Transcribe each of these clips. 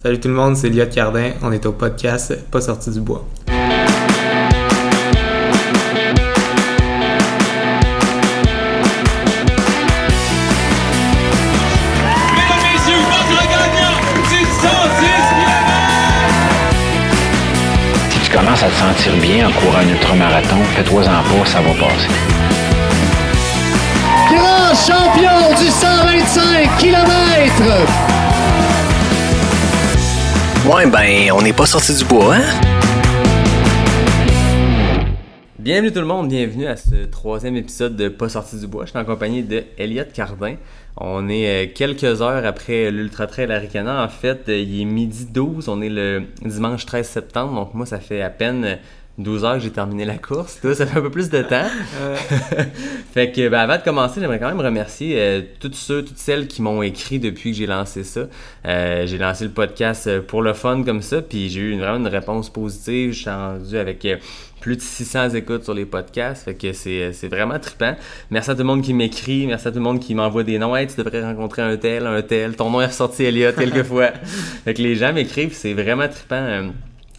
Salut tout le monde, c'est Liot Cardin. On est au podcast Pas sorti du bois. Mesdames, messieurs, votre gagnant du 110 Si tu commences à te sentir bien en courant un ultramarathon, fais-toi-en pas, ça va passer. grand champion du 125 km. Ouais, ben, on n'est pas sorti du bois, hein? Bienvenue tout le monde, bienvenue à ce troisième épisode de Pas sorti du bois. Je suis en compagnie de Elliot Cardin. On est euh, quelques heures après l'Ultra Trail Aricana. En fait, euh, il est midi 12, on est le dimanche 13 septembre, donc moi ça fait à peine 12 heures que j'ai terminé la course. Toi, ça fait un peu plus de temps. fait que ben, avant de commencer, j'aimerais quand même remercier euh, tous ceux, toutes celles qui m'ont écrit depuis que j'ai lancé ça. Euh, j'ai lancé le podcast euh, pour le fun comme ça, puis j'ai eu une- vraiment une réponse positive. Je suis rendu avec euh, plus de 600 écoutes sur les podcasts, fait que c'est c'est vraiment trippant. Merci à tout le monde qui m'écrit, merci à tout le monde qui m'envoie des noms. Hey, tu devrais rencontrer un tel, un tel. Ton nom est ressorti Elliot quelquefois. fait que les gens m'écrivent, c'est vraiment trippant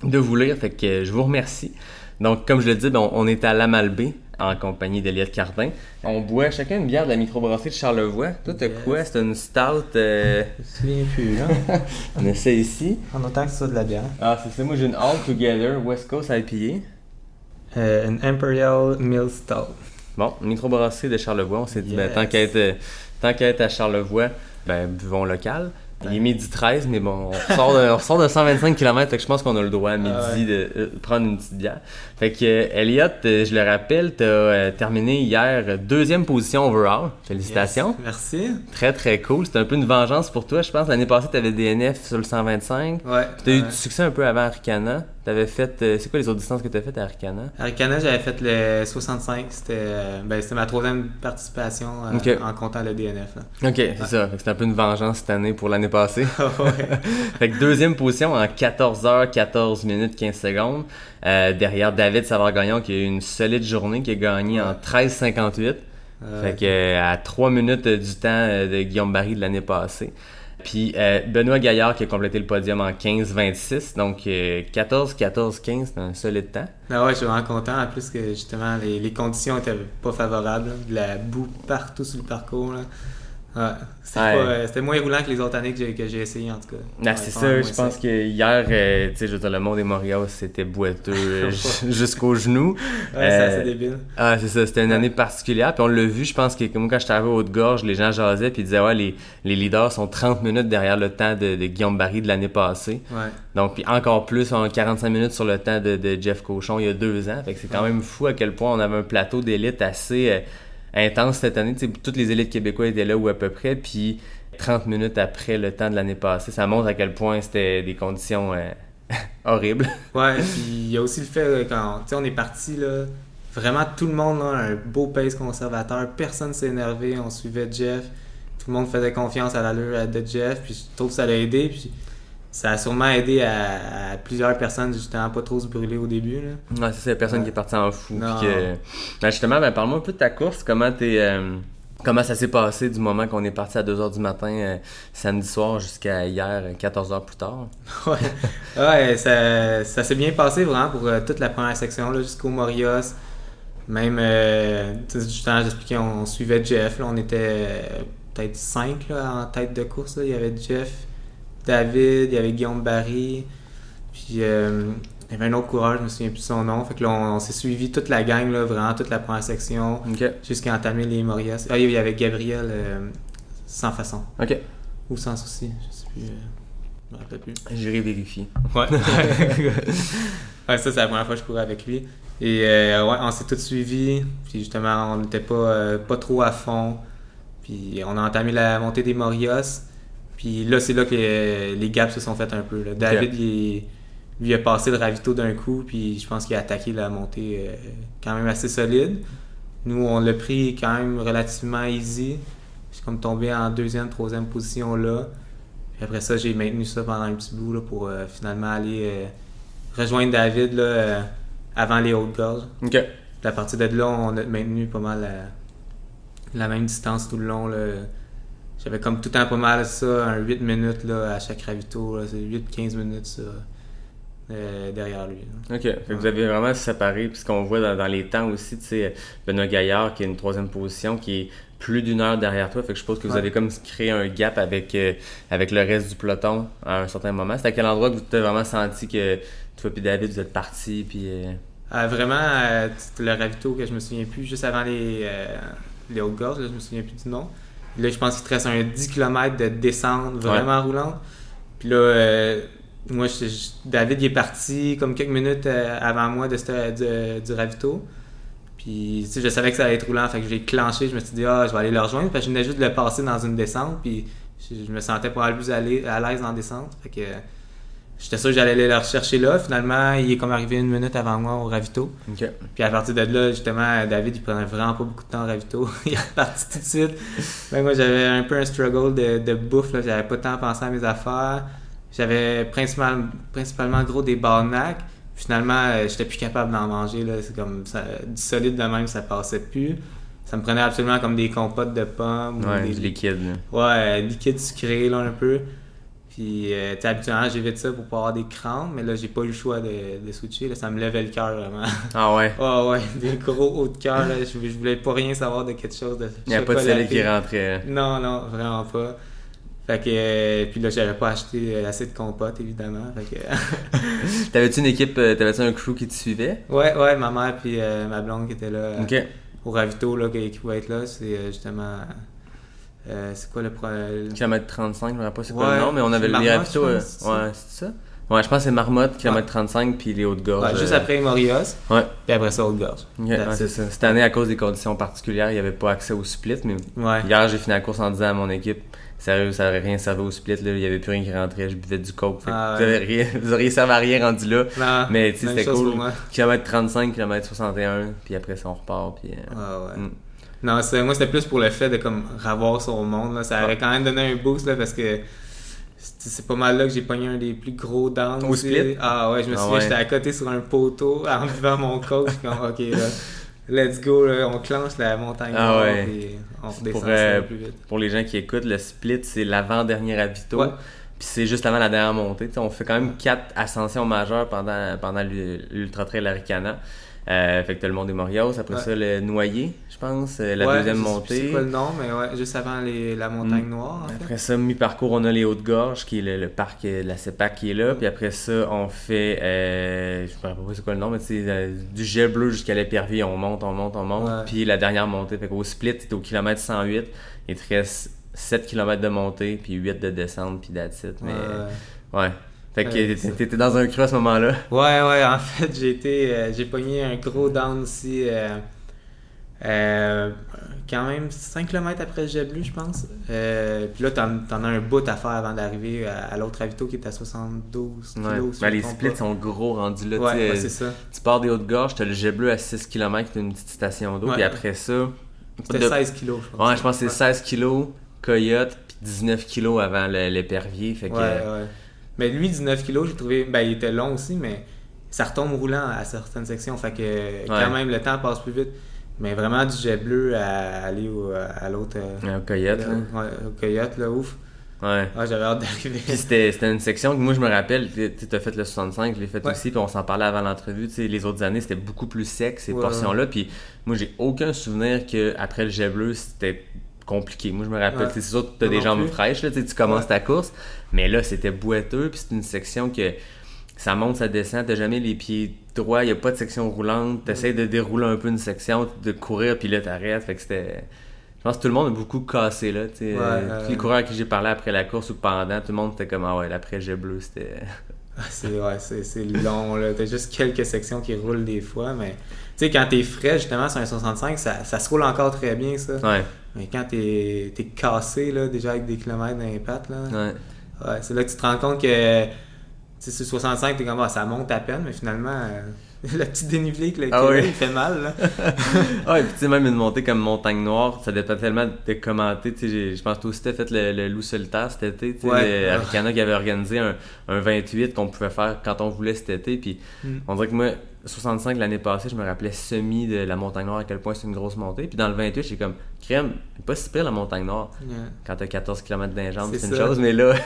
de vous lire, fait que euh, je vous remercie. Donc, comme je le dis, ben, on, on est à la Malbaie en compagnie d'Eliott Cardin. On boit chacun une bière de la microbrasserie de Charlevoix. Toi, t'as quoi? C'est une stout. euh, Je me souviens plus, on essaie ici. En autant que ça de la bière. Ah, c'est ça. Moi, j'ai une All Together West Coast IPA. Euh, une Imperial Mill Stout. Bon, microbrasserie de Charlevoix. On s'est dit, ben, Yes. tant qu'à être, euh, être à Charlevoix, ben, buvons local. Il est midi 13, mais bon, on ressort de, on ressort de 125 km, fait que je pense qu'on a le droit à midi Ah ouais. de euh, prendre une petite bière. Fait que, euh, Elliot, euh, je le rappelle, t'as terminé hier deuxième position overall. Félicitations. Yes. Merci. Très, très cool. C'était un peu une vengeance pour toi, je pense. L'année passée, t'avais DNF sur le 125. Ouais. T'as eu du succès un peu avant Aricana. T'avais fait... euh, c'est quoi les autres distances que t'as faites à Aricana? À Arcana, j'avais fait le 65. C'était euh, ben, c'était ma troisième participation euh, en comptant le DNF. là. Ok, c'est ça. C'était un peu une vengeance cette année pour l'année passée. ouais. fait que deuxième position en 14 h 14 minutes 15 secondes. Derrière David Savard-Gagnon qui a eu une solide journée, qui a gagné en 13,58. Euh, Fait que à 3 minutes du temps de Guillaume Barry de l'année passée. Puis euh, Benoît Gaillard qui a complété le podium en 15-26. Donc euh, 14-14-15, c'est un solide temps. Ah ouais, je suis vraiment content. En plus que justement, les, conditions étaient pas favorables. De la boue partout sur le parcours. Ouais. C'était Ouais. pas, euh, c'était moins roulant que les autres années que j'ai, essayé en tout cas. Ouais, c'est ça, je pense que hier, euh, tu sais, le monde des Montréal, c'était boiteux euh, jusqu'aux genoux. Ouais, c'est Euh, assez débile. Ah, c'est ça, c'était une année particulière. Puis on l'a vu, je pense que comme quand j'étais arrivé au Haute-Gorge, les gens jasaient puis ils disaient, ouais, les, les leaders sont 30 minutes derrière le temps de, de Guillaume Barry de l'année passée. Donc, puis encore plus, en 45 minutes sur le temps de, de Jeff Cochon il y a deux ans. Fait que c'est quand même fou à quel point on avait un plateau d'élite assez euh, intense cette année. Toutes les élites québécois étaient là ou à peu près. Puis 30 minutes après le temps de l'année passée, ça montre à quel point c'était des conditions euh, horribles. Ouais, puis il y a aussi le fait là, quand on est parti là, vraiment tout le monde là, un beau pace conservateur, personne s'est énervé, on suivait Jeff, tout le monde faisait confiance à l'allure de Jeff, puis je trouve que ça l'a aidé, ça a sûrement aidé à, à plusieurs personnes justement pas trop se brûler au début là. Ouais, c'est ça, personne qui est parti en fou. Non. puis que- Ben, justement, ben, parle-moi un peu de ta course. Comment t'es. euh, Comment ça s'est passé du moment qu'on est parti à 2h du matin euh, samedi soir jusqu'à hier, euh, 14h plus tard? Ouais, ouais ça, ça s'est bien passé vraiment pour euh, toute la première section jusqu'au Morios. Même, euh, justement, j'expliquais, on, suivait Jeff. Là, on était euh, peut-être cinq là, en tête de course. là. Il y avait Jeff, David, il y avait Guillaume Barry. Puis euh, il y avait un autre coureur, je me souviens plus de son nom. Fait que là, on, on s'est suivi toute la gang, là, vraiment toute la première section, jusqu'à entamer les Morios. Ah, il y avait Gabriel euh, sans façon. Ok. Ou sans souci, je sais plus. euh, je me rappelle plus. J'irai vérifier. Ouais. ouais, ça, c'est la première fois que je courais avec lui. Et euh, ouais, on s'est tous suivis. Puis justement, on n'était pas, euh, pas trop à fond. Puis on a entamé la montée des Morios. Puis là, c'est là que les, les gaps se sont faits un peu. là. David, il lui a passé le ravito d'un coup. Puis je pense qu'il a attaqué la montée euh, quand même assez solide. Nous, on l'a pris quand même relativement easy. J'ai comme tombé en deuxième, troisième position là. Puis après ça, j'ai maintenu ça pendant un petit bout là, pour euh, finalement aller euh, rejoindre David là, avant les hautes gorges. Ok. Puis à partir de là, on a maintenu pas mal la, la même distance tout le long. Là. J'avais comme tout le temps pas mal ça, un 8 minutes là, à chaque ravito. là. C'est 8-15 minutes ça, euh, derrière lui. là. Ok, Fait que vous avez vraiment séparé, puis ce qu'on voit dans, dans les temps aussi, tu sais, Benoît Gaillard qui est une troisième position, qui est plus d'une heure derrière toi, fait que je suppose que vous Ouais. avez comme créé un gap avec, euh, avec le reste du peloton à un certain moment. C'est à quel endroit que vous avez vraiment senti que toi et David, vous êtes partis, puis... euh, Euh, vraiment, euh, c'était le ravito que je me souviens plus, juste avant les, euh, les Hautes-Gorges, là, je me souviens plus du nom. Là, je pense qu'il te reste un 10 km de descente vraiment roulante. Puis là, euh, moi, je- je- David il est parti comme quelques minutes euh, avant moi de cette- du, du ravito. Puis, tu sais, je savais que ça allait être roulant, fait que j'ai clenché, je me suis dit, ah, je vais aller le rejoindre, parce que je venais juste de le passer dans une descente, puis je, je me sentais pas plus à l'aise à l'aise en descente. Fait que j'étais sûr que j'allais aller le rechercher là. Finalement, il est comme arrivé une minute avant moi au ravito. Puis à partir de là, justement, David, il prenait vraiment pas beaucoup de temps au ravito. il est reparti tout de suite. Ben, moi, j'avais un peu un struggle de, de bouffe. Là. J'avais pas de temps à penser à mes affaires. J'avais principalement, principalement gros des barnacs. Finalement, euh, j'étais plus capable d'en manger. Là. C'est comme ça, du solide de même, ça passait plus. Ça me prenait absolument comme des compotes de pommes. ou Ouais, des, du liquide. Ouais, liquide sucré, là, un peu. Puis, euh, habituellement, j'évite ça pour pas avoir des crampes, mais là, j'ai pas eu le choix de, de switcher. Là, ça me levait le cœur, vraiment. Ah ouais? Oh ouais, des gros hauts de cœur. Je, je voulais pas rien savoir de quelque chose de Il n'y a pas de solide qui rentrait. hein? Non, non, vraiment pas. Fait que, euh, puis là, j'avais pas acheté euh, assez de compote, évidemment. Fait que, T'avais-tu une équipe, euh, t'avais-tu un crew qui te suivait? ouais, ouais, ma mère puis euh, ma blonde qui étaient là euh, Ok. au ravito, là, qui, pouvait être là, c'est justement. Euh, c'est quoi le pro... Kilomètre 35, je me rappelle pas c'est quoi Ouais, le nom, mais on avait les ravitaux. euh, ça? ouais, c'est ça? Ouais, je pense que c'est Marmotte, kilomètre 35, puis les Hautes-Gorges. Ouais, juste euh, après Morios, Ouais. puis après ça, ouais, That's c'est ça. Cette année, à cause des conditions particulières, il n'y avait pas accès au split, mais Ouais. hier, j'ai fini la course en disant à mon équipe, sérieux, ça n'aurait rien servi au split, là. il n'y avait plus rien qui rentrait, je buvais du coke. Fait Ah vous, ouais. avez rien, vous auriez servi à rien rendu là. Non, Mais tu sais, c'était cool. Kilomètre 35, kilomètre 61, puis après ça, on repart. Puis, euh, Ah ouais. Mm. Non, c'est- moi c'était plus pour le fait de comme ravoir son monde. Là. Ça aurait quand même donné un boost là, parce que c'est pas mal là que j'ai pogné un des plus gros downs. Au split? Ah ouais, je me Ah souviens, ouais. j'étais à côté sur un poteau en buvant mon suis comme, ok, là, let's go, là, on clenche la montagne Ah noire, ouais. puis on redescend pour, euh, plus vite. pour les gens qui écoutent, le split, c'est l'avant-dernier ravito. Ouais. Puis c'est juste avant la dernière montée. On fait quand même quatre ascensions majeures pendant, pendant l'u- l'Ultra Trail Aricana. Euh, fait que t'as le Mont des Morios, après Ouais. ça le Noyer, je pense, euh, la Ouais, deuxième je sais montée. C'est quoi le nom, mais ouais, juste avant les, la montagne Mm. noire. En fait. Après ça, mi-parcours, on a les Hautes-Gorges, qui est le, le parc euh, de la CEPAC qui est là. Puis après ça, on fait, euh, je me rappelle pas c'est quoi le nom, mais c'est euh, du gel bleu jusqu'à l'épervier. On monte, on monte, on monte. Ouais. Puis la dernière montée, fait qu'au split, t'es au kilomètre 108. Il te reste 7 km de montée, puis 8 de descente, puis that's it. Mais Ouais. Fait que Ouais, t'étais- dans un creux à ce moment-là. Ouais, ouais, en fait, j'ai été, euh, j'ai pogné un gros down aussi, euh, euh, quand même 5 km après le jet bleu, je pense. Euh, puis là, t'en, as un bout à faire avant d'arriver à, à l'autre ravito qui est à 72 Ouais. kilos. si Ben, les splits pas. sont gros rendus là. Ouais, ouais, c'est ça. tu pars des Hautes-Gorges, t'as le jet bleu à 6 km, t'as une petite station d'eau. Puis après ça, C'était de- 16 kilos, je pense. Ouais, je pense que c'est 16 kilos, Coyote, puis 19 kilos avant l'épervier. Fait que, Ouais, ouais. Mais lui, 19 kilos, j'ai trouvé. Ben, il était long aussi, mais ça retombe roulant à certaines sections. Fait que quand même, le temps passe plus vite. Mais vraiment, du jet bleu à aller au- à l'autre. euh, Un Coyote, là. ouais, au coyote, là, ouf. Ouais. Ah, j'avais hâte d'arriver. Puis c'était c'était une section que moi je me rappelle, tu as fait le 65, je l'ai fait Ouais. aussi, puis on s'en parlait avant l'entrevue. Tu sais, les autres années, c'était beaucoup plus sec, ces Ouais, portions-là. Puis moi, j'ai aucun souvenir qu'après le jet bleu, c'était compliqué. Moi, je me rappelle, c'est sûr que tu as des jambes plus. fraîches, là, tu commences ta course. Mais là, c'était boiteux, puis c'est une section que ça monte, ça descend, t'as jamais les pieds droits, il n'y a pas de section roulante, t'essayes de dérouler un peu une section, de courir, puis là, t'arrêtes. Fait que c'était. Je pense que tout le monde a beaucoup cassé, là. Ouais, Euh, Tous les coureurs à qui j'ai parlé après la course ou pendant, tout le monde était comme, ah ouais, l'après-jet bleu, c'était. Ah, C'est ouais, c'est long, là. T'as juste quelques sections qui roulent des fois, mais tu sais, quand t'es frais, justement, sur un 65, ça, ça se roule encore très bien, ça. Ouais, Mais quand t'es es cassé, là, déjà avec des kilomètres pattes, là, ouais. Ouais, c'est là que tu te rends compte que, sur 65, t'es comme, ah, ça monte à peine, mais finalement, euh, le petit dénivelé que le Ah Québec, oui. il fait mal. Là. Ah, et puis tu sais, même une montée comme Montagne Noire, ça dépend tellement de commenter. Tu sais, je pense que toi aussi, t'as fait le, le loup solitaire cet été. Tu sais, Ouais. le Aricana qui avait organisé un, un 28 qu'on pouvait faire quand on voulait cet été. Puis Mm. on dirait que moi, 65 l'année passée, je me rappelais semi de la Montagne Noire, à quel point c'est une grosse montée. Puis dans le 28, j'ai comme, crème, pas si pire la Montagne Noire. Ouais. Quand t'as 14 km d'un jambe, C'est une chose, mais là.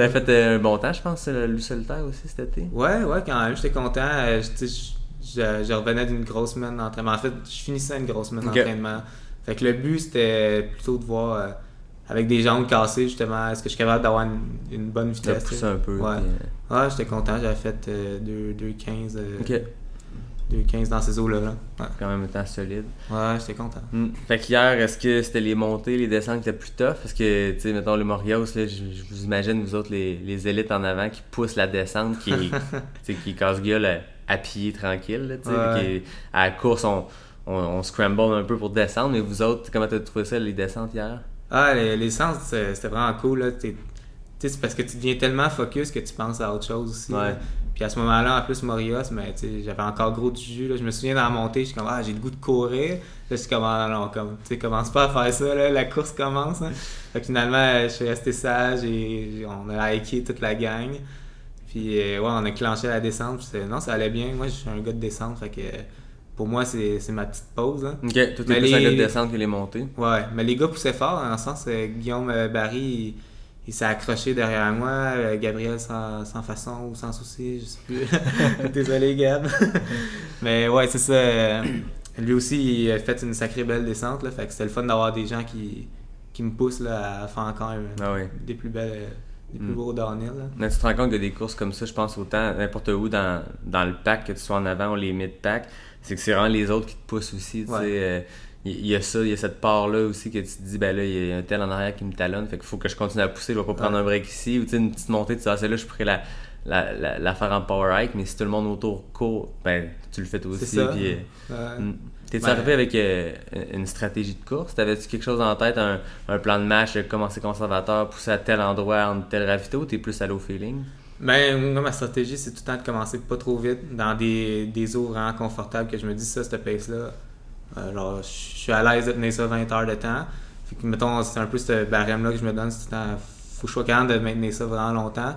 T'avais fait euh, un bon temps, je pense, le loup solitaire aussi cet été? Ouais, ouais, quand même, j'étais content. Euh, je- revenais d'une grosse semaine d'entraînement. En fait, je finissais une grosse semaine d'entraînement. Fait que le but, c'était plutôt de voir, euh, avec des jambes cassées, justement, est-ce que je suis capable d'avoir une, une bonne vitesse. sais? un peu. Ouais. puis, euh, Ouais, j'étais content. J'avais fait euh, 2 2,15 euh, Ok, 2,15 dans ces eaux-là. Là. Ouais, quand même un temps solide. ouais j'étais content. Hmm. Fait qu'hier, est-ce que c'était les montées, les descentes qui étaient plus tough? Parce que, tu sais, mettons, le Morios, là, je, vous imagine, vous autres, les, les élites en avant, qui poussent la descente, qui, qui casse-gueule à, à pied tranquille, là, tu sais. Ouais. qui- à la course, on, on, on scramble un peu pour descendre, mais vous autres, comment t'as trouvé ça, les descentes hier? Ah, les, les c'est- c'était vraiment cool. Là. T'es- Tu sais, c'est parce que tu deviens tellement focus que tu penses à autre chose aussi. Ouais. Puis à ce moment-là, en plus, Morios, mais j'avais encore gros du jus. Là. Je me souviens dans la montée, je suis comme, ah, j'ai le goût de courir. Là, je suis comme, ah, non, comme, tu sais, commence pas à faire ça, là, la course commence. hein. Fait que finalement, euh, je suis resté sage et on a hiké toute la gang. Puis, euh, ouais, on a clenché la descente. Puis non, ça allait bien. Moi, je suis un gars de descente. Fait que pour moi, c'est ma petite pause. hein. Ok, toi, t'es Mais plus un les- gars de descente que les montées. Ouais, mais les gars poussaient fort, dans le sens euh, Guillaume Barry, il, il s'est accroché derrière moi, euh, Gabriel sans, sans façon ou sans souci, je sais plus. Désolé Gab. mais ouais, c'est ça. euh, lui aussi, il a fait une sacrée belle descente, là, fait que c'était le fun d'avoir des gens qui, qui me poussent là, à faire encore Ah oui. des plus belles, euh, des plus Mm. beaux downhill. là. Mais tu te rends compte que des courses comme ça, je pense autant n'importe où dans, dans le pack, que tu sois en avant ou les mid-pack, c'est que c'est vraiment les autres qui te poussent aussi. tu Ouais. sais, euh, Il y, a ça, il y a cette part-là aussi que tu te dis, ben là, il y a un tel en arrière qui me talonne, fait qu'il faut que je continue à pousser, je vais pas prendre un break ici. Ou tu sais, une petite montée, tu dis, ah, celle-là, je pourrais la, la, la, la faire en power hike, mais si tout le monde autour court, ben tu le fais toi aussi. Puis, euh, Ouais. T'es-tu Ben- arrivé avec euh, une stratégie de course? T'avais-tu quelque chose en tête, un, un plan de match, de commencer conservateur, pousser à tel endroit, en tel ravito, ou t'es plus allé au feeling? Ben, moi, ma stratégie, c'est tout le temps de commencer pas trop vite dans des, des eaux vraiment confortables que je me dis, ça, cette pace-là, euh, genre, je suis à l'aise de tenir ça 20 heures de temps. Que, mettons, c'est un peu ce barème-là que je me donne, c'est faut que je sois de maintenir ça vraiment longtemps.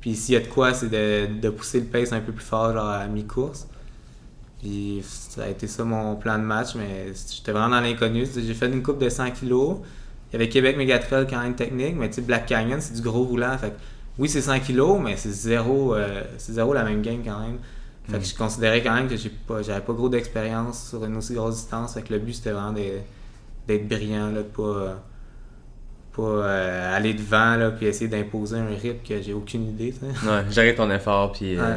Puis s'il y a de quoi, c'est de, pousser le pace un peu plus fort, genre à mi-course. Puis ça a été ça mon plan de match, mais j'étais vraiment dans l'inconnu. J'ai fait une coupe de 100 kilos. Il y avait Québec Megatrail quand même technique, mais tu sais, Black Canyon, c'est du gros roulant. Fait oui, c'est 100 kilos, mais c'est zéro, euh, c'est zéro la même game quand même. Fait que je considérais quand même que j'ai pas, j'avais pas gros d'expérience sur une aussi grosse distance. Fait que le but, c'était vraiment d'être brillant, là, de pas, euh, pas euh, aller devant, là, puis essayer d'imposer un rythme que j'ai aucune idée. Ouais, gérer ton effort, puis. euh,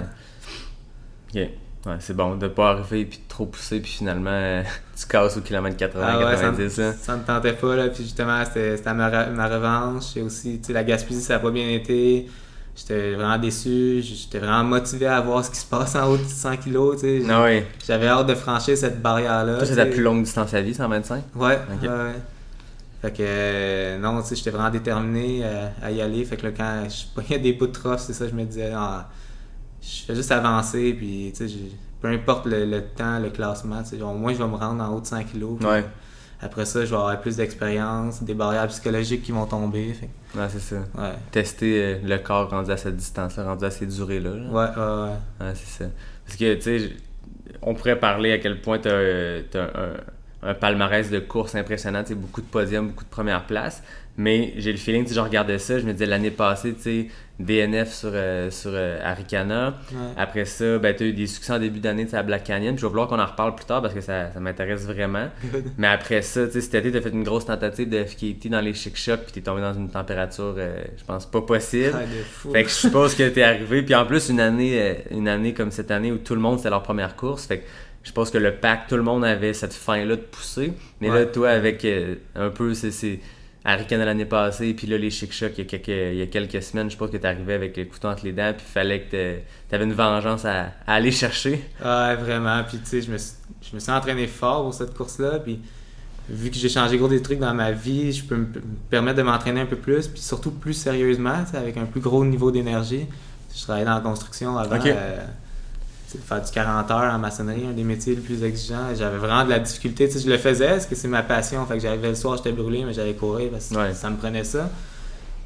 Ouais. Ok. Ouais, c'est bon de pas arriver puis de trop pousser, puis finalement, euh, tu casses au kilomètre 80, Ah ouais, ça, 90. me, ça me tentait pas, là. Puis justement, c'était ma revanche. Et aussi, tu sais, la Gaspésie, ça a pas bien été. J'étais vraiment déçu. J'étais vraiment motivé à voir ce qui se passe en haut de 100 kilos, tu sais. Ah. J'avais hâte de franchir cette barrière-là. C'est tu sais. plus longue distance à vie, 125 Ouais, Ok. ouais. Fait que, euh, non, tu sais, j'étais vraiment déterminé euh, à y aller. Fait que là, quand je pognais des bouts de c'est ça, je me disais, ah, je fais juste avancer, puis, tu sais, peu importe le, le temps, le classement, tu sais, au moins, je vais me rendre en haut de 100 kilos. puis Ouais. Après ça, je vais avoir plus d'expérience, des barrières psychologiques qui vont tomber. Fait que, Ouais, c'est ça. ouais. Tester euh, le corps rendu à cette distance-là, rendu à ces durées-là. là. Ouais, ouais, ouais. Ouais, c'est ça. Parce que, tu sais, on pourrait parler à quel point tu as, un, un palmarès de courses impressionnant, beaucoup de podiums, beaucoup de premières places. Mais j'ai le feeling, tu sais, je regardais ça, je me disais l'année passée, tu sais, DNF sur, euh, sur euh, Arikana. Ouais. Après ça, ben, tu as eu des succès en début d'année tu à Black Canyon. Puis je vais vouloir qu'on en reparle plus tard parce que ça, ça m'intéresse vraiment. Mais après ça, tu sais, cet été, tu as fait une grosse tentative de FKT dans les chic shops puis tu es tombé dans une température, euh, je pense, pas possible. Ah, de fou. Fait que je suppose que t'es arrivé. Puis en plus, une année, euh, une année comme cette année où tout le monde c'était leur première course. Fait que je suppose que le pack, tout le monde avait cette faim-là de pousser. Mais là, toi, avec un peu, c'est. Harry l'année passée, puis là, les Chic Chocs, il y a quelques, il y a quelques semaines, je suppose que t'es arrivé avec le couteau entre les dents, puis il fallait que t'aies- t'avais une vengeance à, à aller chercher. Ouais, vraiment. Puis, tu sais, je me, suis- je me suis entraîné fort pour cette course-là. Puis, vu que j'ai changé gros des trucs dans ma vie, je peux me me permettre de m'entraîner un peu plus. Puis, surtout plus sérieusement, tu avec un plus gros niveau d'énergie. Je travaillais dans la construction avant. Ok. euh, tu faire du 40 heures en maçonnerie, un des métiers les plus exigeants. J'avais vraiment de la difficulté. Tu sais, je le faisais parce que c'est ma passion. Fait que j'arrivais le soir, j'étais brûlé, mais j'allais courir parce que Ouais. ça me prenait ça.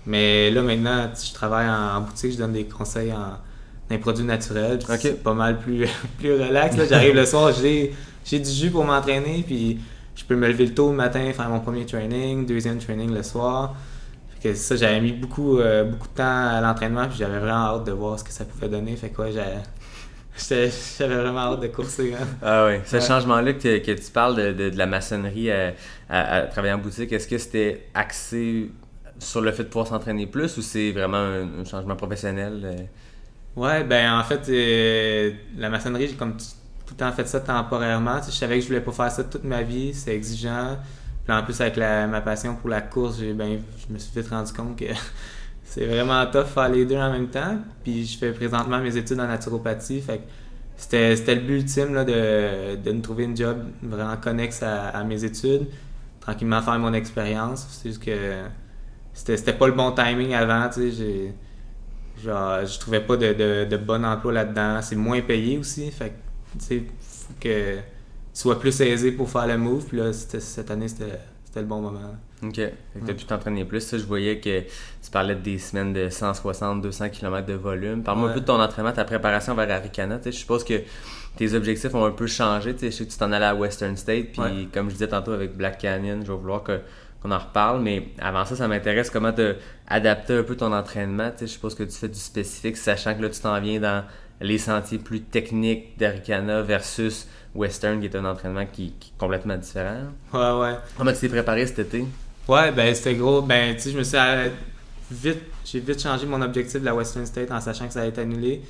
Mais là, maintenant, je travaille en, boutique, je donne des conseils en, dans les produits naturels. C'est pas mal plus, plus relax. J'arrive le soir, j'ai j'ai du jus pour m'entraîner, puis je peux me lever le tôt le matin, faire mon premier training, deuxième training le soir. Fait que ça, j'avais mis beaucoup, euh, beaucoup de temps à l'entraînement, puis j'avais vraiment hâte de voir ce que ça pouvait donner. Fait que ouais, j'avais- vraiment hâte de courser. hein. Ah oui, ce Ouais. changement-là que, que tu parles de, de- de la maçonnerie à, à- à travailler en boutique, est-ce que c'était axé sur le fait de pouvoir s'entraîner plus ou c'est vraiment un, un changement professionnel? euh? Ouais, ben en fait, euh, la maçonnerie, j'ai comme tout le temps fait ça temporairement. Tu sais, je savais que je voulais pas faire ça toute ma vie, c'est exigeant. Puis en plus, avec la- ma passion pour la course, ben, je me suis vite rendu compte que c'est vraiment tough faire les deux en même temps. Puis je fais présentement mes études en naturopathie. Fait c'était, le but ultime là, de, de me trouver une job vraiment connexe à, mes études. Tranquillement faire mon expérience. C'est juste que c'était, pas le bon timing avant. Tu sais, genre, je trouvais pas de, de, bon emploi là-dedans. C'est moins payé aussi. Fait que, tu faut que tu sois plus aisé pour faire le move. Puis là, cette année, c'était le bon moment. Ok. Fait que t'as pu t'entraîner plus. Ça, je voyais que tu parlais de des semaines de 160, 200 km de volume. Parle-moi un peu de ton entraînement, ta préparation vers Arikana. Je suppose que tes objectifs ont un peu changé. Je sais que tu t'en allais à Western State. Puis comme je disais tantôt avec Black Canyon, je vais vouloir que- qu'on en reparle. Mais avant ça, ça m'intéresse comment tu adapté un peu ton entraînement. Tu sais, Je suppose que tu fais du spécifique, sachant que là, tu t'en viens dans les sentiers plus techniques d'Arikana versus Western, qui est un entraînement qui, qui est complètement différent. Ouais, ouais. Comment tu t'es préparé cet été? Ouais, ben c'était gros. Ben, tu sais, je me suis vite, j'ai vite changé mon objectif de la Western State en sachant que ça allait être annulé.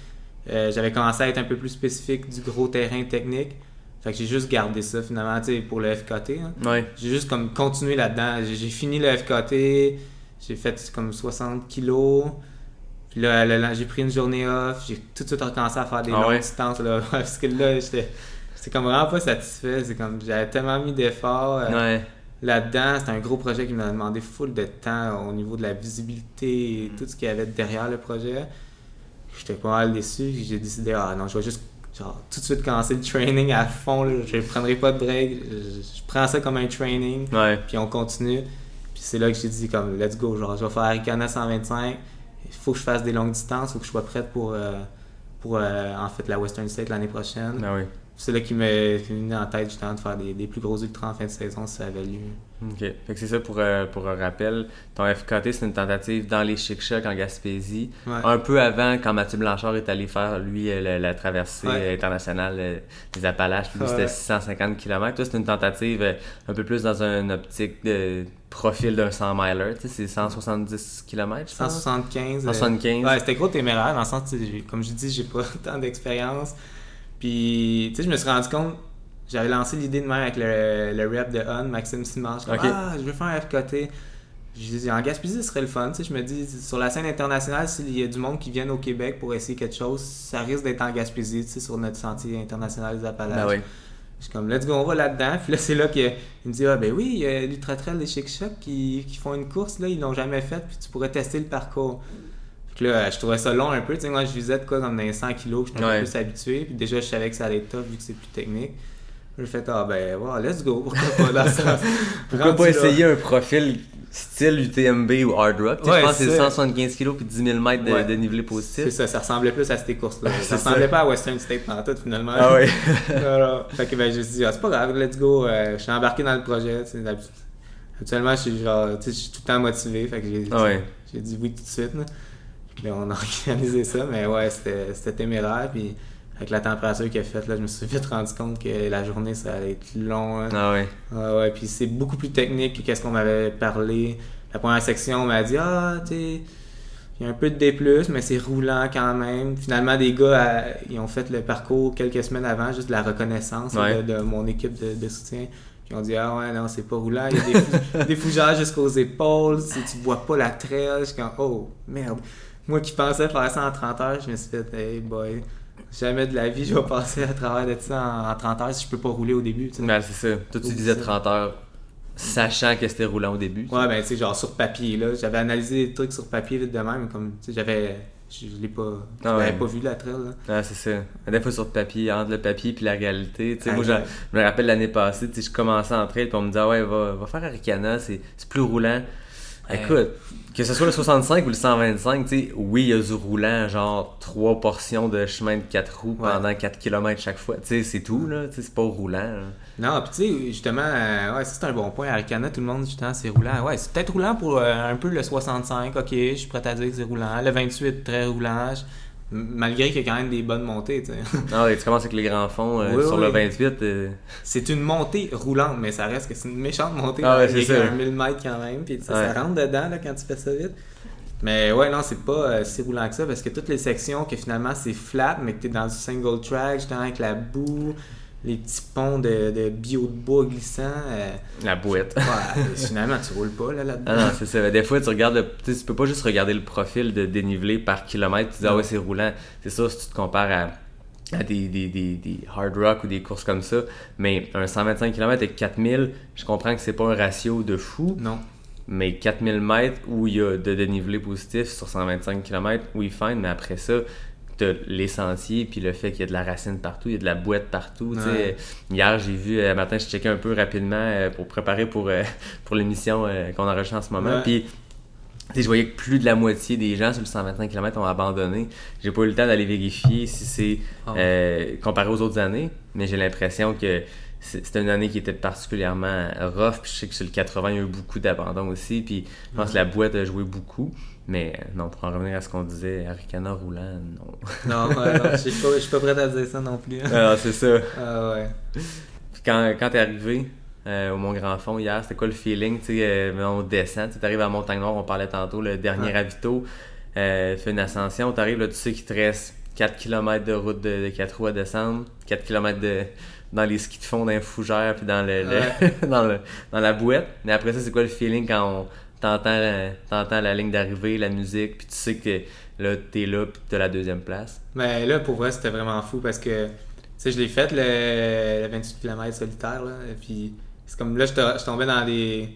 Euh, J'avais commencé à être un peu plus spécifique du gros terrain technique. Fait que j'ai juste gardé ça finalement, tu sais, pour le FKT. hein. Ouais. J'ai juste comme continué là-dedans. J'ai fini le FKT, j'ai fait comme 60 kilos. Puis là, là, là, j'ai pris une journée off, j'ai tout de suite recommencé à faire des Ah longues ouais? distances. Là, parce que là, j'étais j'étais comme vraiment pas satisfait. C'est comme j'avais tellement mis d'efforts. euh, Ouais. Là-dedans, c'était un gros projet qui m'a demandé full de temps au niveau de la visibilité et tout ce qu'il y avait derrière le projet. J'étais pas mal déçu. J'ai décidé, ah non, je vais juste genre, tout de suite commencer le training à fond. là. Je ne prendrai pas de break. Je, je prends ça comme un training. Ouais. Puis on continue. Puis c'est là que j'ai dit, comme, let's go. Genre, je vais faire Arikana 125. Il faut que je fasse des longues distances. Il faut que je sois prête pour, euh, pour euh, en fait, la Western State l'année prochaine. Oui. C'est là qui m'est venu en tête justement de faire des, des plus gros ultras en fin de saison si ça avait lieu. OK. Fait que c'est ça pour, euh, pour un rappel. Ton FKT, c'est une tentative dans les Chic Chocs en Gaspésie. Ouais. Un peu avant, quand Mathieu Blanchard est allé faire, lui, euh, la, la traversée Ouais. euh, internationale des Appalaches. C'était Ouais. 650 km. Toi, c'est une tentative un peu plus dans une optique de profil d'un 100 miler. Tu sais, c'est 170 km, je pense. 175. euh, 175. Ouais, c'était gros téméraire dans le sens, comme je dis, j'ai pas tant d'expérience. Puis, tu sais, je me suis rendu compte, j'avais lancé l'idée de même avec le, le rep de On, Maxime Simard. Je suis comme, Ok. ah, je veux faire un dis, en Gaspésie, ce serait le fun. Tu sais, je me dis, sur la scène internationale, s'il y a du monde qui vient au Québec pour essayer quelque chose, ça risque d'être en Gaspésie, tu sais, sur notre sentier international des Appalaches. Ben oui. Je suis comme, let's go, on va là-dedans. Puis là, c'est là qu'il me dit, ah ben oui, il y a l'Ultra Trail des Chic Chocs qui, qui font une course, là, ils l'ont jamais faite, puis tu pourrais tester le parcours. Puis là, je trouvais ça long un peu. Tu sais, moi, je visais de quoi comme dans les 100 kilos, je suis un Ouais. peu plus habitué. Puis déjà, je savais que ça allait être top vu que c'est plus technique. J'ai fait, ah ben, wow, let's go, pourquoi pas ça. Pourquoi pas essayer un profil style UTMB ou Hard Rock? Ouais, je pense que c'est c'est ça. 175 kg puis 10 000 mètres de, Ouais. de dénivelé C'est positif. ça, ça ressemblait plus à ces courses-là. Ça ressemblait ça. pas à Western State en tout, finalement. Ah ouais. Voilà. Fait que ben, j'ai dit, ah, c'est pas grave, let's go. Euh, je suis embarqué dans le projet. Habituellement, je suis genre, tu sais, je suis tout le temps motivé. Fait que j'ai Ah ouais. dit oui tout de suite. Là. Là, on a organisé ça, mais ouais, c'était c'était téméraire. Puis avec la température qu'il a faite, là, je me suis vite rendu compte que la journée, ça allait être long. hein. Ah ouais. Ouais, ouais, puis c'est beaucoup plus technique que qu'est-ce qu'on m'avait parlé. La première section, on m'a dit Ah, tu sais, il y a un peu de D, mais c'est roulant quand même. Finalement, des gars, ils ont fait le parcours quelques semaines avant, juste de la reconnaissance Ouais. de, de mon équipe de, de soutien. Puis ont dit Ah, ouais, non, c'est pas roulant. Il y a des, fou- des fougères jusqu'aux épaules. Tu, tu vois pas la trail. Je suis comme Oh, merde. Moi qui pensais faire ça en 30 heures, je me suis fait Hey, boy. Jamais de la vie, je vais passer à travers de ça en, en 30 heures si je peux pas rouler au début. tu sais. Ben, c'est ça. Toi, tu disais ça. 30 heures, sachant que c'était roulant au début. Ouais, ben, tu sais, genre sur papier, là. J'avais analysé des trucs sur papier vite de même, comme, tu sais, j'avais je, je l'ai pas, je Ah ouais. pas vu la trail. Là. Ah, c'est ça. Des fois sur le papier, entre le papier puis la réalité. Tu sais, Ah, moi, je, me rappelle l'année passée, tu sais, je commençais en trail puis on me disait, ah ouais, va, va faire Aricana, c'est plus roulant. Ouais. Écoute, que ce soit le 65 ou le 125, tu sais, oui, il y a du roulant, genre trois portions de chemin de 4 roues Ouais. pendant 4 km chaque fois. Tu sais, c'est tout, là. Tu sais, c'est pas roulant. là. Non, puis tu sais, justement, euh, ouais, c'est un bon point. Aricana, tout le monde, justement, c'est roulant. Ouais, c'est peut-être roulant pour euh, un peu le 65, ok, je suis prêt à dire que c'est roulant. Le 28, très roulant. Malgré qu'il y a quand même des bonnes montées, tu sais. Ah ouais, tu commences avec les grands fonds euh, Oui, sur oui. le 28. euh, C'est une montée roulante, mais ça reste que c'est une méchante montée. Ah ouais, c'est ça. un 1000 mètres quand même, puis Ouais. ça rentre dedans là, quand tu fais ça vite. Mais ouais, non, c'est pas euh, si roulant que ça, parce que toutes les sections que finalement c'est flat, mais que t'es dans du single track, justement avec la boue, les petits ponts de, de bio de bois glissants, euh, la bouette. ouais, finalement tu roules pas là, là-dedans. Ah non, c'est ça. Des fois, tu regardes le. Tu peux pas juste regarder le profil de dénivelé par kilomètre. Tu dis, ah ouais, c'est roulant. C'est ça si tu te compares à, à des, des, des, des hard rock ou des courses comme ça. Mais un 125 km avec 4000, je comprends que c'est pas un ratio de fou. Non. Mais 4000 mètres où il y a de dénivelé positif sur 125 km, oui, fine. Mais après ça, t'as les sentiers, puis le fait qu'il y a de la racine partout, il y a de la boîte partout. Ouais. Hier, j'ai vu, euh, matin, je checkais un peu rapidement euh, pour préparer pour, euh, pour l'émission euh, qu'on enregistre en ce moment. Ouais. Puis, je voyais que plus de la moitié des gens sur le 125 km ont abandonné. J'ai pas eu le temps d'aller vérifier si c'est Ah. comparé aux autres années, mais j'ai l'impression que c'était une année qui était particulièrement rough. Puis je sais que sur le 80, il y a eu beaucoup d'abandon aussi. Puis je pense que la boîte a joué beaucoup. Mais euh, non, pour en revenir à ce qu'on disait, Aricana roulant, non. Non, je suis pas, je suis pas prêt à dire ça non plus. Ah, c'est ça. Ah ouais. Puis quand, quand t'es arrivé euh, au Mont Grand Fond hier, c'était quoi le feeling? Tu sais, euh, on descend, tu arrives à Montagne Noire, on parlait tantôt, le dernier ravito, euh, fais une ascension, t'arrives là, tu sais qu'il te reste 4 km de route de, de 4 roues à descendre, 4 km de, dans les skis de fond, dans les fougères, puis dans, le, le- dans, le, dans la bouette. Mais après ça, c'est quoi le feeling quand on t'entends la ligne d'arrivée, la musique, puis tu sais que là, t'es là, puis t'as la deuxième place? Mais là, pour vrai, c'était vraiment fou parce que, tu sais, je l'ai fait le, le 28 km solitaire, là. Et puis, c'est comme là, je, je tombais dans des,